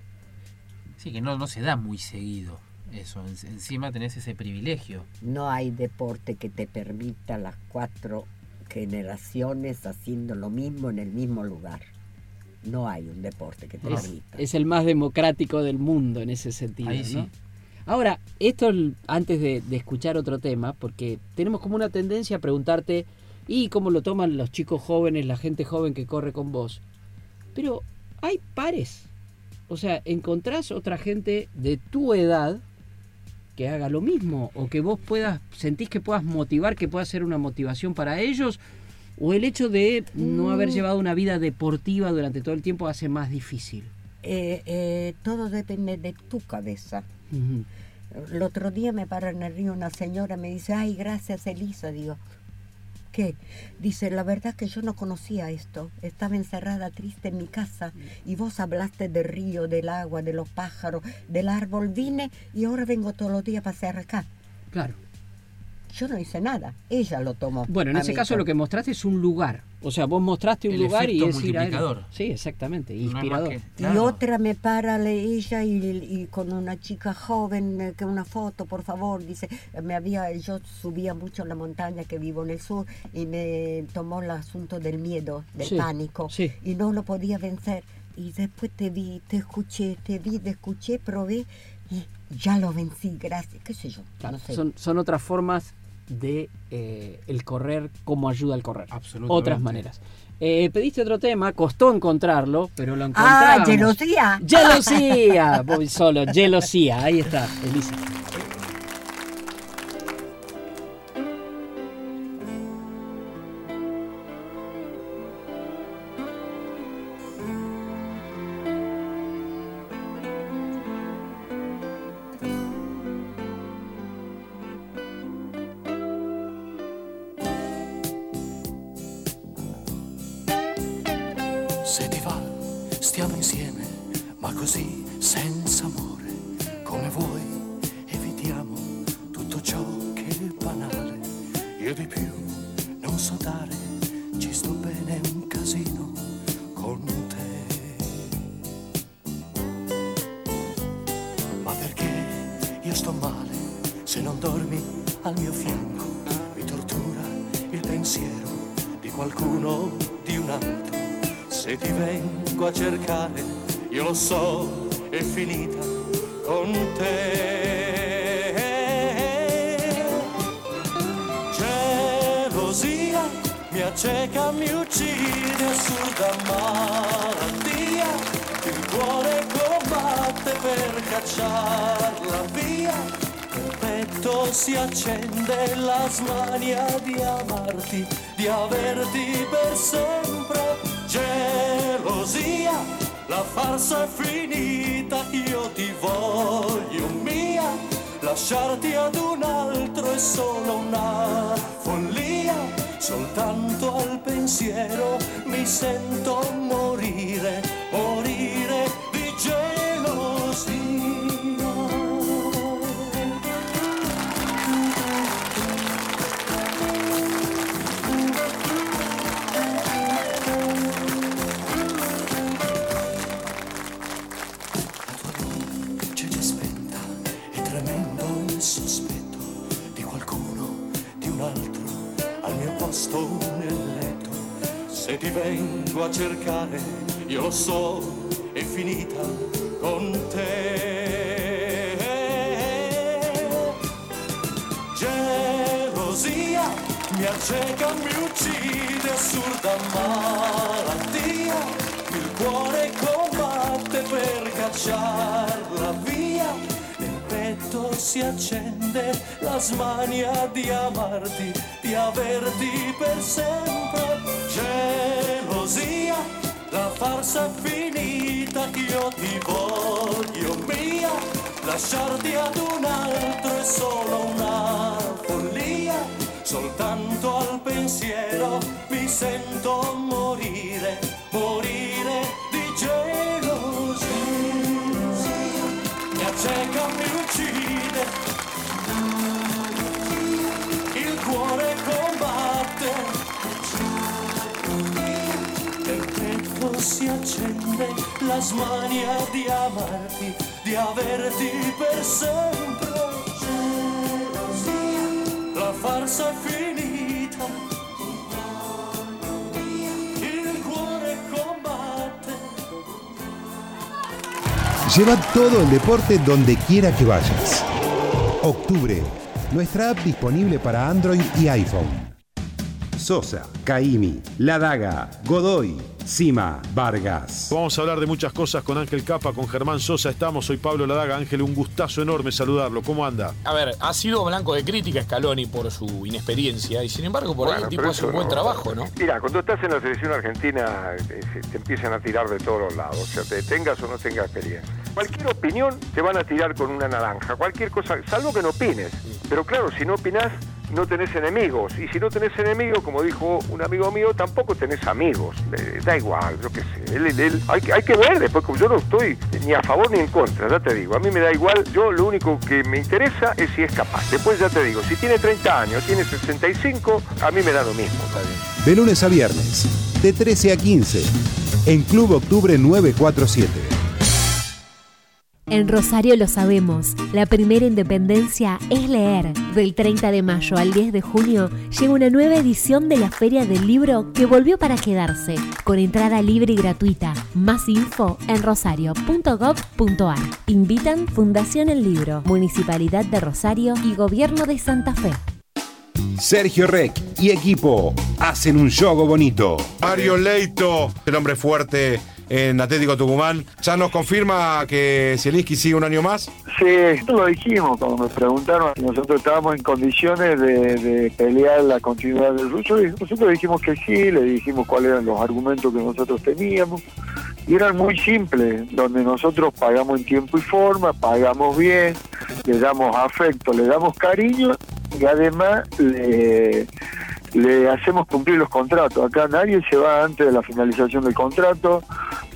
Sí, que no, no se da muy seguido eso. En- encima tenés ese privilegio. No hay deporte que te permita las cuatro generaciones haciendo lo mismo en el mismo lugar. No hay un deporte que te Es, permita. es el más democrático del mundo en ese sentido. Ahí ¿no? sí. Ahora, esto antes de, de escuchar otro tema, porque tenemos como una tendencia a preguntarte, ¿y cómo lo toman los chicos jóvenes, la gente joven que corre con vos? Pero hay pares. O sea, encontrás otra gente de tu edad que haga lo mismo o que vos puedas, sentís que puedas motivar, que pueda ser una motivación para ellos, o el hecho de no haber Mm. llevado una vida deportiva durante todo el tiempo hace más difícil. Eh, eh, todo depende de tu cabeza. El otro día me para en el río una señora, me dice, ay, gracias Elisa, digo, ¿qué? Dice, la verdad que yo no conocía esto, estaba encerrada triste en mi casa y vos hablaste del río, del agua, de los pájaros, del árbol, vine y ahora vengo todos los días a pasear acá. Claro. Yo no hice nada, ella lo tomó. Bueno, en ese caso lo que mostraste es un lugar. O sea, vos mostraste un El lugar y es ir multiplicador. Sí, exactamente, No inspirador. Y otra me para le- ella y, y con una chica joven, eh, que una foto, por favor, dice, me había, yo subía mucho a la montaña que vivo en el sur y me tomó el asunto del miedo, del Sí, pánico sí. y no lo podía vencer. Y después te vi, te escuché, te vi, te escuché, probé y ya lo vencí, gracias, qué sé yo, Claro, no sé. son, son otras formas de eh, el correr, cómo ayuda al correr. Absolutamente. Otras maneras. Eh, pediste otro tema, costó encontrarlo, pero lo Ah, encontramos. gelosía. Gelosía, voy solo, gelosía, ahí está, Elisa. Mi cercare, io lo so, è finita con te. Gelosia mi acceca, mi uccide, assurda malattia. Il cuore combatte per cacciarla via. Nel petto si accende la smania di amarti, di averti per sempre. Farsa finita, io ti voglio mia. Lasciarti ad un altro è solo una follia, soltanto al pensiero mi sento accende la smania di amarti, di averti per sempre. La farsa è finita, il cuore combatte. Lleva todo el deporte donde quiera que vayas. Octubre, nuestra app disponible para Android y iPhone. Sosa, Caimi, La Daga, Godoy, Sima, Vargas. Vamos a hablar de muchas cosas con Ángel Capa, con Germán Sosa. Estamos, soy Pablo Ladaga. Ángel, un gustazo enorme saludarlo. ¿Cómo anda? A ver, ha sido blanco de crítica Scaloni por su inexperiencia y sin embargo por ahí el tipo hace un buen no- trabajo, ¿no? Mira, cuando estás en la selección argentina eh, te empiezan a tirar de todos los lados, o sea, te tengas o no tengas experiencia. Cualquier opinión te van a tirar con una naranja, cualquier cosa, salvo que no opines. Pero claro, si no opinás, no tenés enemigos. Y si no tenés enemigos, como dijo un amigo mío, tampoco tenés amigos. Da igual, yo qué sé. Él- él- hay, hay que ver después, como yo no estoy ni a favor ni en contra, ya te digo. A mí me da igual, yo lo único que me interesa es si es capaz. Después ya te digo, si tiene 30 años, tiene 65, a mí me da lo mismo. De lunes a viernes, de 13 a 15, en Club Octubre 947. En Rosario lo sabemos, la primera independencia es leer. Del 30 de mayo al 10 de junio llega una nueva edición de la Feria del Libro que volvió para quedarse, con entrada libre y gratuita. Más info en rosario.gov.ar. Invitan Fundación El Libro, Municipalidad de Rosario y Gobierno de Santa Fe. Sergio Rec y equipo hacen un juego bonito. Mario Leito, el hombre fuerte en Atlético Tucumán, ya nos confirma que Zielinski sigue un año más. Sí, esto lo dijimos cuando nos preguntaron nosotros estábamos en condiciones de, de pelear la continuidad del ruso. Nosotros dijimos que sí, le dijimos cuáles eran los argumentos que nosotros teníamos. Y eran muy simples, donde nosotros pagamos en tiempo y forma, pagamos bien, le damos afecto, le damos cariño y además le, le hacemos cumplir los contratos. Acá nadie se va antes de la finalización del contrato,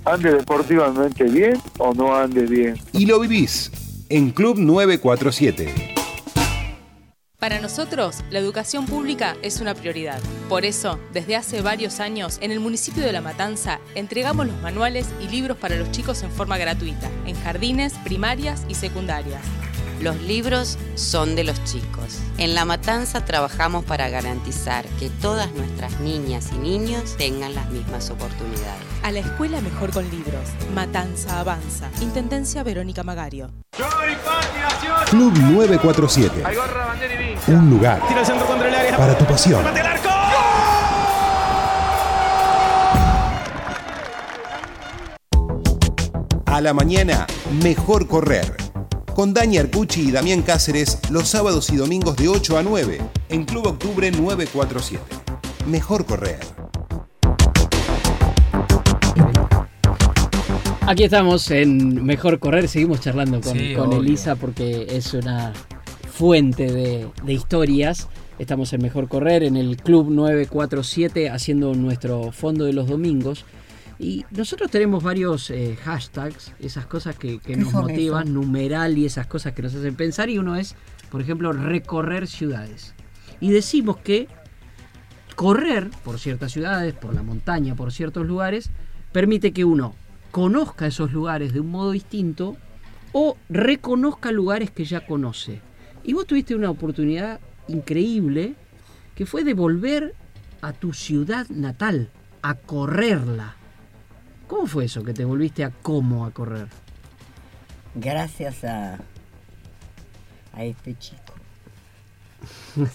ande deportivamente bien o no ande bien. Y lo vivís en Club 947. Para nosotros, la educación pública es una prioridad. Por eso, desde hace varios años, en el municipio de La Matanza, entregamos los manuales y libros para los chicos en forma gratuita, en jardines, primarias y secundarias. Los libros son de los chicos. En La Matanza trabajamos para garantizar que todas nuestras niñas y niños tengan las mismas oportunidades. A la escuela mejor con libros. Matanza Avanza. Intendencia Verónica Magario. Club 947. Un lugar Tira el centro contra el área. para tu pasión. ¡Mate el arco! A la mañana, mejor correr. Con Dani Arcucci y Damián Cáceres los sábados y domingos de 8 a 9 en Club Octubre 947. Mejor correr. Aquí estamos en Mejor Correr, seguimos charlando con, Sí, con obvio. Elisa porque es una fuente de, de historias. Estamos en Mejor Correr, en el Club 947, haciendo nuestro fondo de los domingos. Y nosotros tenemos varios eh, hashtags, esas cosas que, que ¿Qué nos motivan, numeral y esas cosas que nos hacen pensar. Y uno es, por ejemplo, recorrer ciudades. Y decimos que correr por ciertas ciudades, por la montaña, por ciertos lugares, permite que uno conozca esos lugares de un modo distinto o reconozca lugares que ya conoce. Y vos tuviste una oportunidad increíble que fue de volver a tu ciudad natal, a correrla. ¿Cómo fue eso que te volviste a cómo a correr? Gracias a, a este chico.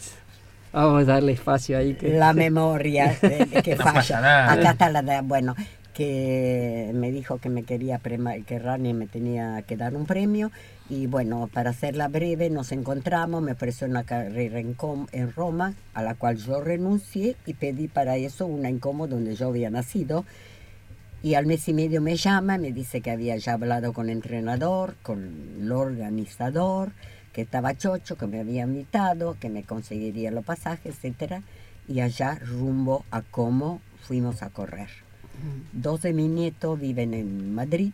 Vamos a darle espacio ahí. Que... La memoria eh, que No falla. pasa nada. Acá está la de, bueno, que me dijo que me quería que Rani me tenía que dar un premio y bueno, para hacerla breve nos encontramos, me ofreció una carrera en, Com- en Roma a la cual yo renuncié y pedí para eso una en Como donde yo había nacido Y al mes y medio me llama, me dice que había ya hablado con el entrenador, con el organizador, que estaba chocho, que me había invitado, que me conseguiría los pasajes, etcétera. Y allá rumbo a cómo fuimos a correr. Dos de mis nietos viven en Madrid.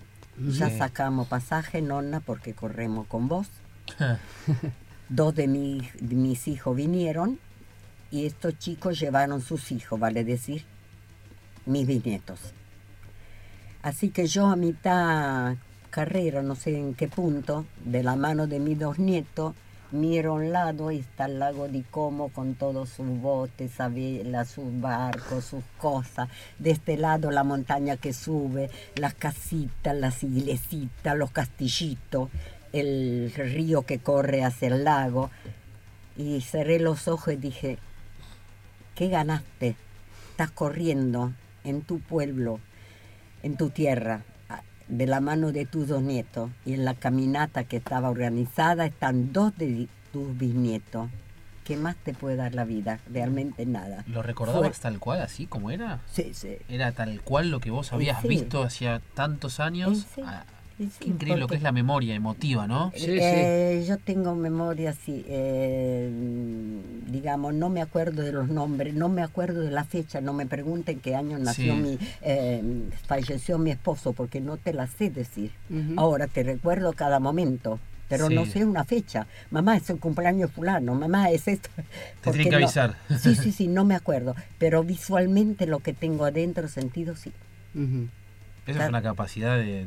Ya sacamos pasaje, nonna, porque corremos con vos. Dos de, mis- de mis hijos vinieron y estos chicos llevaron sus hijos, vale decir, mis bisnietos. Así que yo a mitad carrera, no sé en qué punto, de la mano de mis dos nietos, miro a un lado y está el lago de Como con todos sus botes, sus barcos, sus cosas. De este lado la montaña que sube, las casitas, las iglesitas, los castillitos, el río que corre hacia el lago. Y cerré los ojos y dije, ¿qué ganaste? Estás corriendo en tu pueblo, en tu tierra, de la mano de tus dos nietos. Y en la caminata que estaba organizada están dos de tus bisnietos. ¿Qué más te puede dar la vida? Realmente nada. ¿Lo recordabas Fue- tal cual, así como era? Sí, sí. ¿Era tal cual lo que vos habías sí. visto hacía tantos años? Sí, sí, Qué increíble lo que es la memoria emotiva, ¿no? Eh, Yo tengo memoria así, eh, digamos, no me acuerdo de los nombres, no me acuerdo de la fecha, no me pregunten qué año nació Sí. mi, eh, falleció mi esposo, porque no te la sé decir. Ahora te recuerdo cada momento, pero no Sí. sé una fecha. Mamá, es el cumpleaños fulano, mamá, es esto. Te tienen que no- avisar. Sí, sí, sí, no me acuerdo, pero visualmente lo que tengo adentro sentido, sí. Esa es una capacidad de-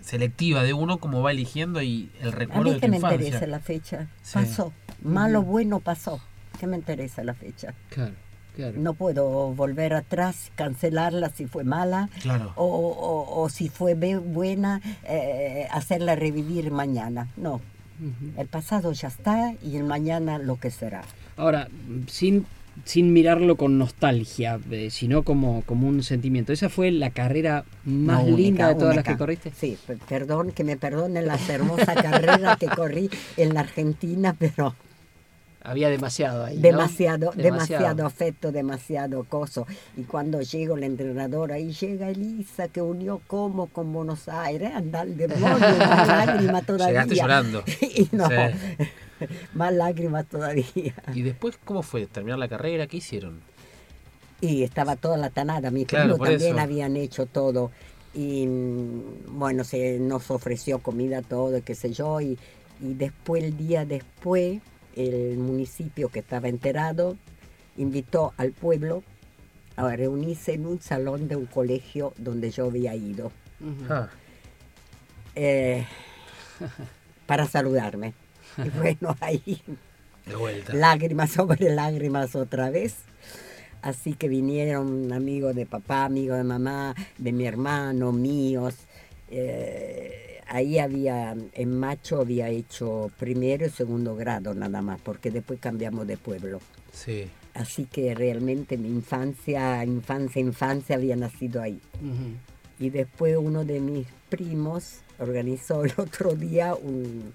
selectiva de uno como va eligiendo y el A recuerdo mí de que tu me infancia. interesa la fecha. Sí. Pasó. Malo, bueno, pasó. ¿Qué me interesa la fecha? Claro, claro. No puedo volver atrás, cancelarla si fue mala Claro. o, o- o si fue buena, eh, hacerla revivir mañana. No. El pasado ya está y el mañana lo que será. Ahora, sin, sin mirarlo con nostalgia, eh, sino como, como un sentimiento. ¿Esa fue la carrera más No, linda única, de todas las que corriste? Sí, pe- perdón, que me perdonen las hermosas carreras que corrí en la Argentina, pero Había demasiado ahí. ¿no? demasiado, demasiado, afecto, demasiado coso. Y cuando llego el entrenador, ahí llega Elisa, que unió como con Buenos Aires, anda al demonio, más lágrimas todavía. Llegaste llorando. y no, Sí. más lágrimas todavía. ¿Y después cómo fue? ¿Terminar la carrera? ¿Qué hicieron? Y estaba toda la tanada, mis Claro, también eso. habían hecho todo. Y mm, bueno, se nos ofreció comida, todo, qué sé yo. Y, y después, el día después, el municipio que estaba enterado invitó al pueblo a reunirse en un salón de un colegio donde yo había ido. Ah, eh, para saludarme. Y bueno, ahí de vuelta. lágrimas sobre lágrimas otra vez. Así que vinieron amigos de papá, amigos de mamá, de mi hermano, míos. Eh, ahí había, en Macho había hecho primero y segundo grado nada más, porque después cambiamos de pueblo. Sí. Así que realmente mi infancia, infancia, infancia había nacido ahí. Y después uno de mis primos organizó el otro día un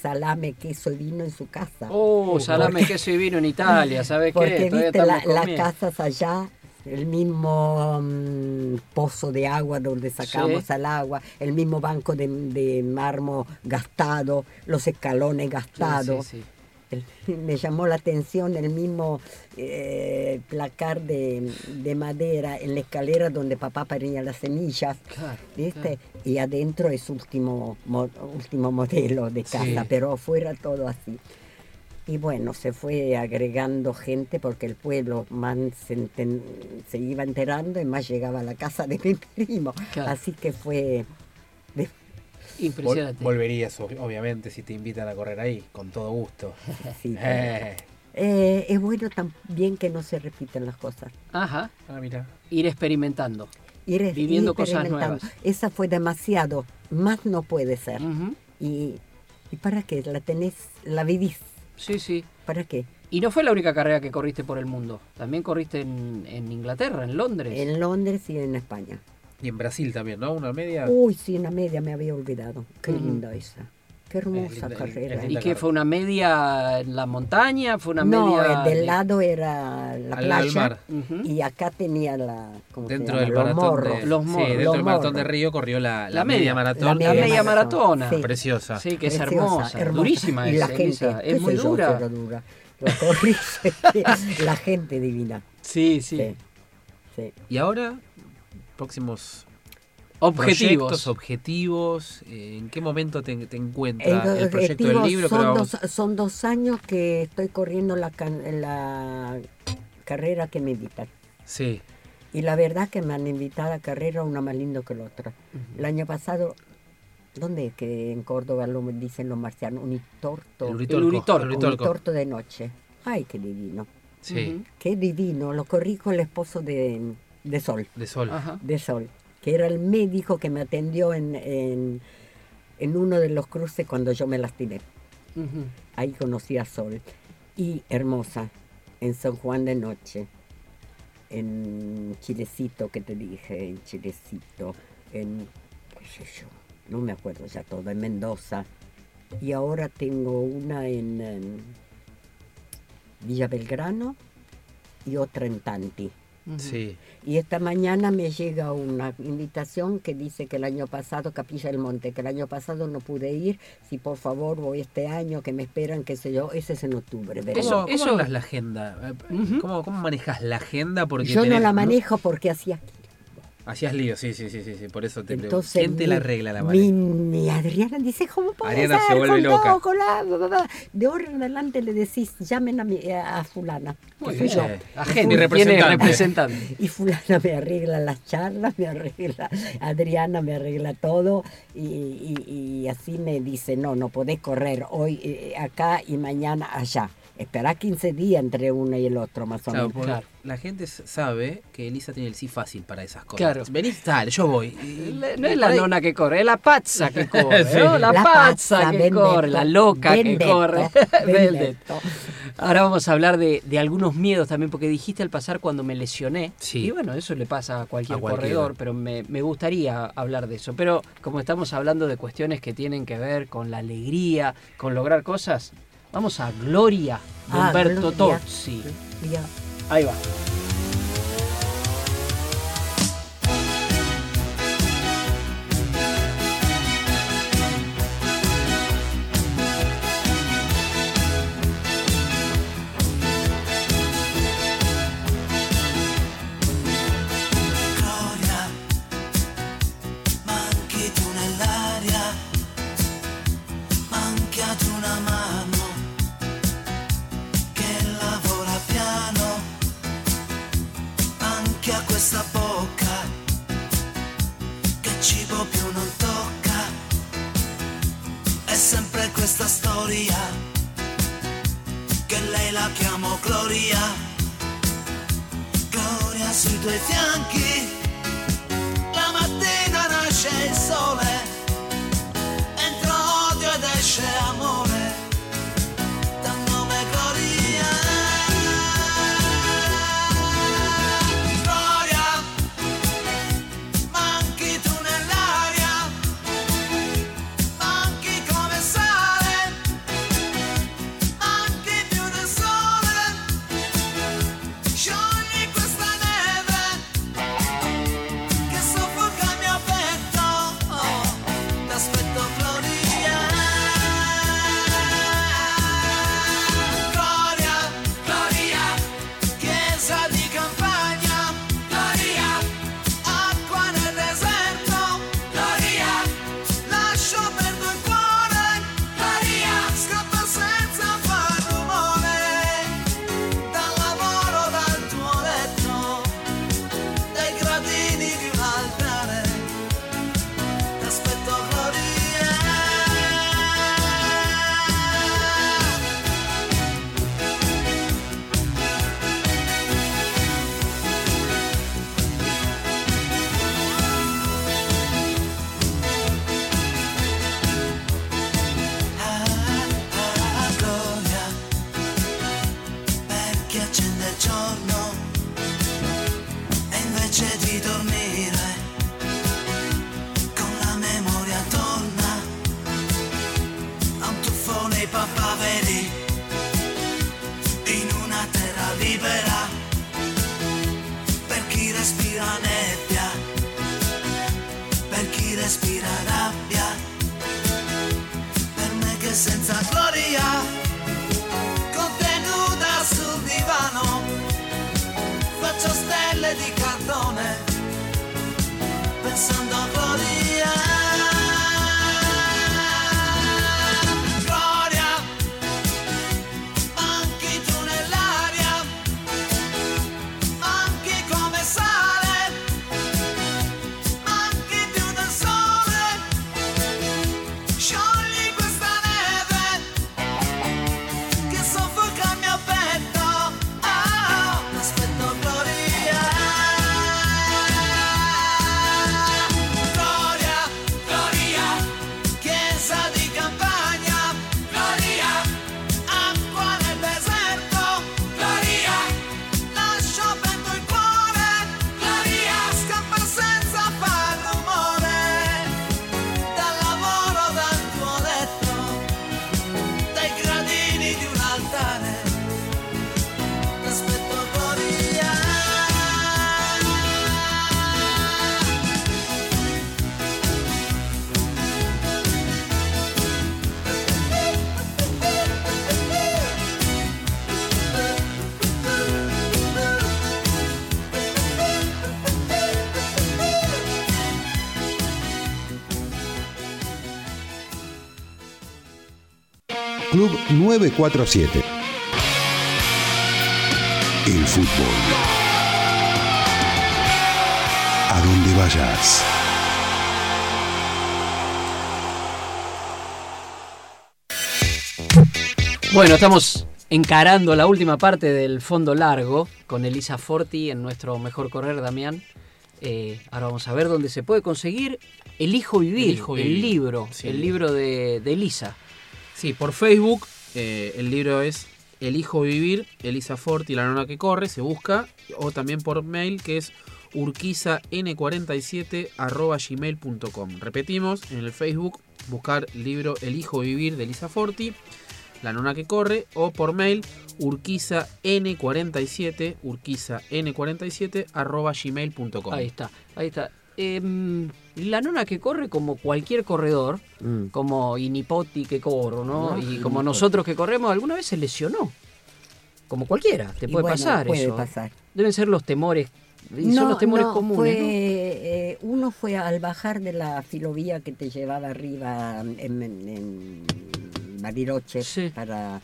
salame, queso y vino en su casa. Oh, salame, Porque- queso y vino en Italia, ¿sabes qué? Porque viste la- las casas allá, el mismo mm, pozo de agua donde sacamos Sí. el agua, el mismo banco de, de mármol gastado, los escalones gastados. Sí, sí, me llamó la atención el mismo eh, placar de, de madera en la escalera donde papá ponía las semillas, ¿viste? Y adentro es último, mo- último modelo de casa, Sí. pero afuera todo así. Y bueno, se fue agregando gente porque el pueblo más se, enten- se iba enterando y más llegaba a la casa de mi primo. Claro. Así que fue... Impresionante. Vol- volverías, ob- obviamente, si te invitan a correr ahí, con todo gusto. Sí, Eh. Eh, es bueno también que no se repiten las cosas. Ajá. Ah, mira. Ir experimentando. Ir, es- Viviendo ir cosas experimentando. nuevas. Esa fue demasiado, más no puede ser. y, ¿Y para qué? La tenés, la vivís. Sí, sí. ¿Para qué? Y no fue la única carrera que corriste por el mundo. También corriste en, en Inglaterra, en Londres. En Londres y en España. Y en Brasil también, ¿no? Una media. Uy, sí, una media me había olvidado. Qué linda esa. Qué hermosa carrera. ¿Y qué fue una media en la montaña? ¿Fue una no, media del de- lado era la Al playa mar. y acá tenía la ¿cómo se Dentro llama? del los maratón morros. de, Los sí, morros. dentro Los del maratón de. Río corrió la, la, La media, media. maratón. La media maratona. Sí. Preciosa. Sí, que es Preciosa, hermosa, hermosa. durísima y es, la gente Elisa, es muy dura. dura. La gente divina. Sí, sí. Sí, sí. Y ahora, próximos Objetivos. proyectos, objetivos. eh, ¿En qué momento te, te El encuentra el, proyecto del libro? son, dos, vamos- son dos años que estoy corriendo la, carrera que me invitan. Sí. Y la verdad que me han invitado a carrera una más lindo que la otra. El año pasado, ¿dónde es que en Córdoba lo dicen los marcianos? Unitorto. El Uritorco, El Uritorco. el Uritorco. Unitorto de noche. Ay, qué divino. Sí. Qué divino. Lo corrí con el esposo de, de Sol. De Sol. De Sol. Que era el médico que me atendió en, en, en uno de los cruces cuando yo me lastimé. Ahí conocí a Sol. Y hermosa, en San Juan de Noche, en Chilecito, que te dije, en Chilecito, en, qué sé yo, no me acuerdo ya todo, en Mendoza. Y ahora tengo una en, em, Villa Belgrano y otra en Tanti. Sí. Y esta mañana me llega una invitación que dice que el año pasado, Capilla del Monte, que el año pasado no pude ir, si por favor voy este año, que me esperan, qué sé yo, ese es en octubre. ¿Cómo, cómo hablas la agenda? Eh, ¿Cómo, cómo manejas la agenda? Porque Yo no la manejo porque hacía... Hacías lío, sí, sí, sí, sí, sí, por eso te pregunto. Entonces, ¿Quién te mi- la arregla la mi, mano? mi Adriana dice, ¿cómo puede Adriana se ser? vuelve con loca. todo, con la- bla, bla, bla? De ahora en adelante le decís, llamen a, mi, a fulana. Muy que soy bien. yo. Agente, Y mi ful- representante. representante. Y fulana me arregla las charlas, me arregla, Adriana me arregla todo y, y- y así me dice, no, no podés correr hoy eh, acá y mañana allá. Esperá 15 días entre uno y el otro, más o Claro, menos. porque la gente sabe que Elisa tiene el sí fácil para esas cosas. Claro. Venís, dale, yo voy. No es la nona que corre, es la pazza que corre. Sí. ¿no? La, La pazza, pazza, que Benedetto, corre, la loca Benedetto, que corre. Benedetto. Ahora vamos a hablar de, de algunos miedos también, porque dijiste al pasar cuando me lesioné. Sí. Y bueno, eso le pasa a cualquier A corredor, pero me, me gustaría hablar de eso. Pero como estamos hablando de cuestiones que tienen que ver con la alegría, con lograr cosas, vamos a Gloria de Ah, Humberto Gloria. Tozzi. Ahí va. Club 947. El fútbol. A donde vayas. Bueno, estamos encarando la última parte del fondo largo con Elisa Forti en nuestro mejor correr, Damián. Eh, ahora vamos a ver dónde se puede conseguir Elijo Vivir, Elijo el Vivir, libro, sí. el libro de, de Elisa. Sí, por Facebook eh, el libro es Elijo Vivir, Elisa Forti, la nona que corre, se busca, o también por mail que es urquizan47 gmail.com. Repetimos, en el Facebook buscar libro Elijo Vivir de Elisa Forti, la nona que corre, o por mail urquizan47 urquizan47 gmail.com. Ahí está, ahí está. Em, la nona que corre como cualquier corredor, Mm. como Inipoti que corro, ¿no? Ah, y como nosotros que corremos, alguna vez se lesionó. Como cualquiera, te puede bueno, pasar puede eso. pasar. Deben ser los temores, y son los temores comunes. fue, ¿no? eh, uno fue al bajar de la filovía que te llevaba arriba en, en- en Bariloche para,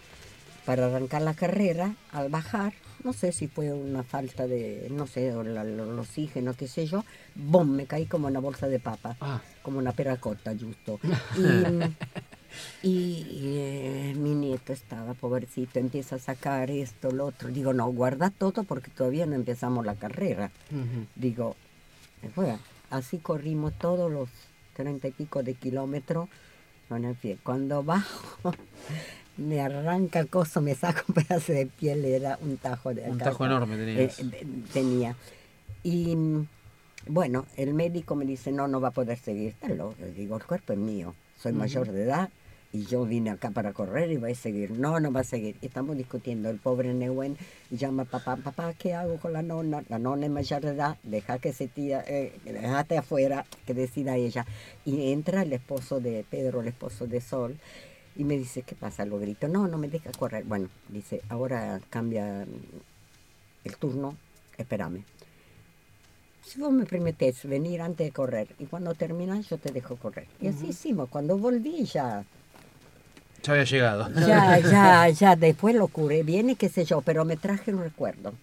para arrancar la carrera, al bajar, no sé si fue una falta de, no sé, o la- el oxígeno, qué sé yo, ¡bom! me caí como una bolsa de papa, Ah. como una peracota justo. Y, y, eh, mi nieto estaba, pobrecito, empieza a sacar esto, lo otro. Digo, no, guarda todo porque todavía no empezamos la carrera. Digo, bueno, así corrimos todos los treinta y pico de kilómetros con el pie. Cuando bajo, me arranca el coso, me saca un pedazo de piel, era un tajo de Un tajo enorme tenías. Eh, tenía. Y bueno, el médico me dice, no, no va a poder seguir. Está loco. Digo, el cuerpo es mío, soy Ujú. mayor de edad y yo vine acá para correr y voy a seguir. No, no va a seguir. Estamos discutiendo. El pobre Neuen llama a papá, papá, ¿qué hago con la nona? La nona es mayor de edad, deja que se tira, eh, déjate afuera, que decida ella. Y entra el esposo de Pedro, el esposo de Sol, y me dice, ¿qué pasa? Lo grito, no, no me deja correr. Bueno, dice, ahora cambia el turno, espérame. Si vos me permites venir antes de correr y cuando terminas yo te dejo correr. Y así hicimos, cuando volví ya, Ya había llegado. ya, ya, ya, después lo curé bien y qué sé yo, pero me traje un recuerdo.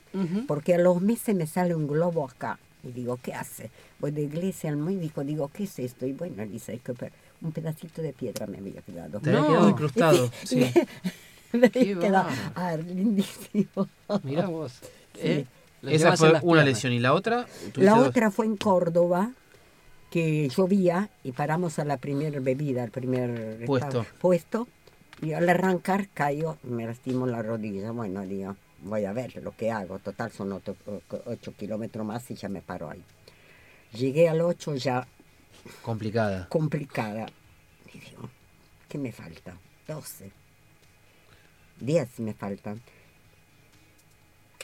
Porque a los meses me sale un globo acá. Y digo, ¿qué hace? Voy de iglesia al médico, digo, ¿qué es esto? Y bueno, dice, que per- un pedacito de piedra me había quedado. Te había quedado incrustado, sí. me había quedado, ah, lindísimo. Mirá vos. Sí. ¿eh? Esa fue una piernas. lesión. ¿Y la otra? ¿Tuviste La dos? otra fue en Córdoba, que llovía y paramos a la primera bebida, al primer Puesto. puesto. Y al arrancar cayó, me lastimó la rodilla. Bueno, digo, voy a ver lo que hago. Total, son 8 kilómetros más y ya me paro ahí. Llegué al 8 ya Complicada. complicada. Y digo, ¿qué me falta? 12. 10 me faltan.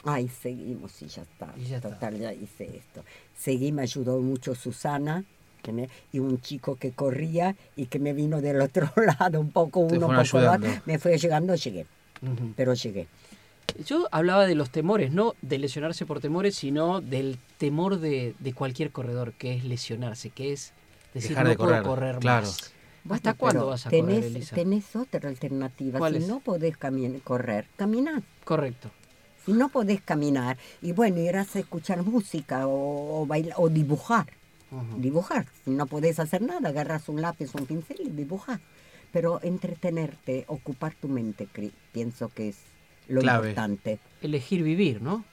Ay, seguimos y ya está. Y ya está. Total, ya hice esto. Seguí, me ayudó mucho Susana. que me- y un chico que corría y que me vino del otro lado, un poco uno, poco otro. ayudando. Me fue llegando, llegué. Pero llegué. Yo hablaba de los temores, no de lesionarse por temores, sino del temor de, de cualquier corredor, que es lesionarse, que es decir, Dejar no de puedo correr, correr claro. más. ¿Hasta cuándo vas a tenés, correr, Elisa? Tenés otra alternativa. ¿Cuál si es? no podés cami- correr, caminar. Correcto. Si no podés caminar, y bueno, irás a escuchar música o, o bailar o dibujar. Dibujar. Si no podés hacer nada, agarras un lápiz o un pincel y dibujas. Pero entretenerte, ocupar tu mente, pienso que es lo Clave. importante. Elegir vivir, ¿no?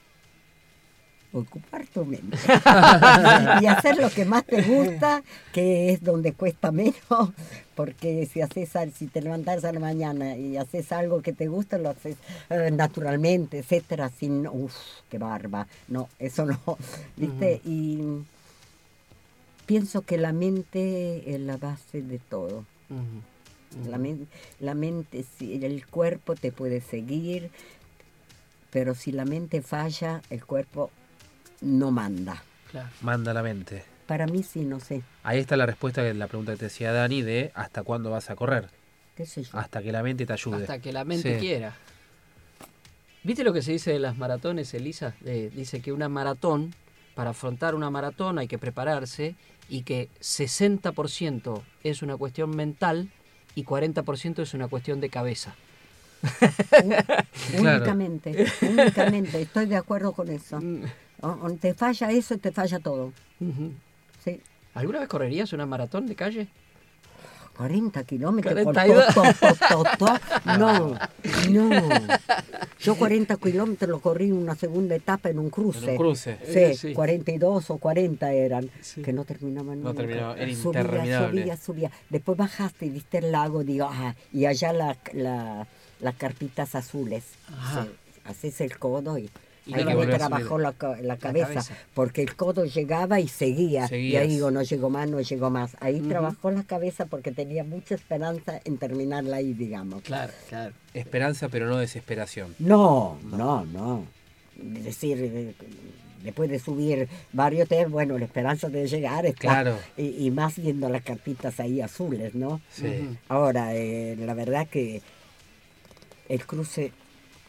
Ocupar tu mente. y hacer lo que más te gusta, que es donde cuesta menos, porque si haces si te levantas a la mañana y haces algo que te gusta, lo haces eh, naturalmente, etcétera, sin uff, qué barba. No, eso no. ¿Viste? Y pienso que la mente es la base de todo. La, men- la mente, si el cuerpo te puede seguir, pero si la mente falla, el cuerpo no manda. Manda la mente. Para mí sí, no sé. Ahí está la respuesta de la pregunta que te decía Dani de hasta cuándo vas a correr. ¿Qué sé yo? Hasta que la mente te ayude. Hasta que la mente Sí. quiera. ¿Viste lo que se dice de las maratones, Elisa? Eh, dice que una maratón, para afrontar una maratón hay que prepararse y que 60% es una cuestión mental y 40% es una cuestión de cabeza. Únicamente, únicamente, estoy de acuerdo con eso. O- o te falla eso, te falla todo. Sí. ¿Alguna vez correrías una maratón de calle? 40 kilómetros. con 42. to, to, to. No, no. Yo 40 kilómetros lo corrí en una segunda etapa en un cruce. En un cruce. Sí, Eh, sí. 42 o 40 eran, que no terminaban No nunca. terminaba, era subía, interminable. subía, subía. Después bajaste y viste el lago, digo, ah, y allá la, la- las carpitas azules. Ajá. Sí, haces el codo y... Y ahí no me trabajó la, la cabeza, porque el codo llegaba y seguía. Y ahí digo, no llegó más, no llegó más. Ahí trabajó la cabeza porque tenía mucha esperanza en terminarla ahí, digamos. Claro, claro. Esperanza, pero no desesperación. No, no, no. Es decir, eh, después de subir varios test, bueno, la esperanza de llegar está. Claro. Y, y más viendo las carpitas ahí azules, ¿no? Sí. Ahora, eh, la verdad que el cruce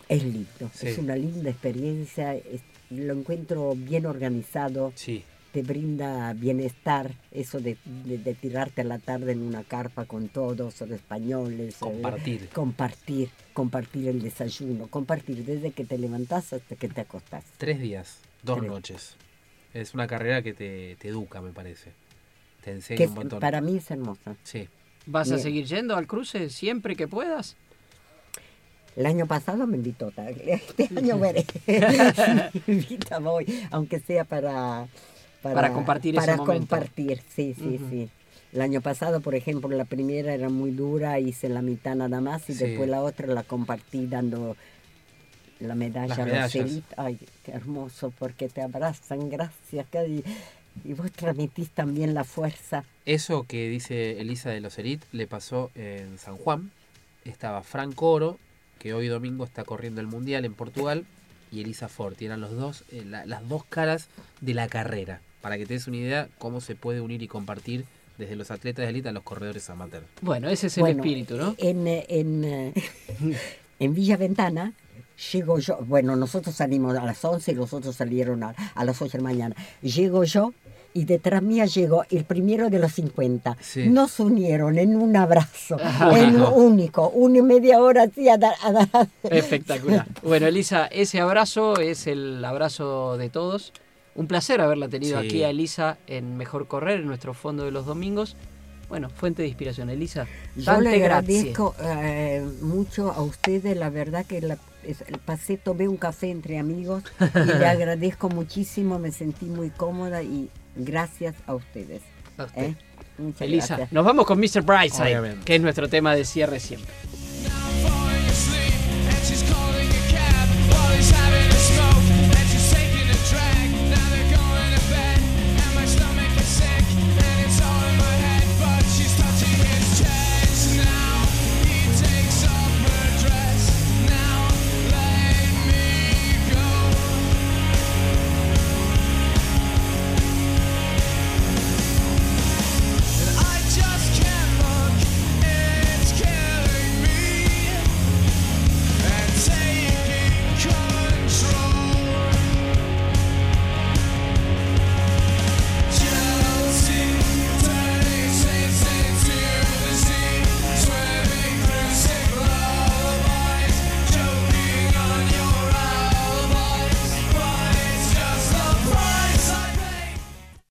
es lindo, Sí. es una linda experiencia, es- lo encuentro bien organizado, Sí. te brinda bienestar, eso de, de- de tirarte a la tarde en una carpa con todos, son españoles. eh, Compartir. compartir, compartir el desayuno, compartir desde que te levantás hasta que te acostás. Tres días, dos Tres. noches. Es una carrera que te, te educa, me parece. Te enseña Que un montón. para mí es hermosa. Sí. ¿Vas a Bien. seguir yendo al cruce siempre que puedas? El año pasado me invitó, este año veré. Me invita, voy, aunque sea para... Para compartir ese Para compartir, sí, sí, sí. El año pasado, por ejemplo, la primera era muy dura, hice la mitad nada más y Sí. después la otra la compartí dando la medalla a. Roselita. Ay, qué hermoso, porque te abrazan, gracias. Y, y vos transmitís también la fuerza. Eso que dice Elisa de los Elite le pasó en San Juan. Estaba Frank Oro, que hoy domingo está corriendo el Mundial en Portugal, y Elisa Forti. Eran los dos, eh, la- las dos caras de la carrera. Para que te des una idea cómo se puede unir y compartir desde los atletas de élite a los corredores amateur. Bueno, ese es el Bueno, espíritu, ¿no? En, en, eh, en Villa Ventana llego yo, bueno, nosotros salimos a las 11 y los otros salieron a, a las 8 de la mañana. Llego yo y detrás mía llegó el primero de los 50. Sí. Nos unieron en un abrazo, Ajá. en único, una media hora así a dar... a dar- Espectacular. Bueno, Elisa, ese abrazo es el abrazo de todos. Un placer haberla tenido Sí. aquí a Elisa en Mejor Correr, en nuestro fondo de los domingos. Bueno, fuente de inspiración. Elisa, Yo le agradezco eh, mucho a ustedes, la verdad que la, es- pasé, tomé un café entre amigos y le agradezco muchísimo, me sentí muy cómoda y gracias a ustedes. A usted. ¿eh? Muchas Elisa, gracias. nos vamos con Mr. Brightside, Obviamente. que es nuestro tema de cierre siempre.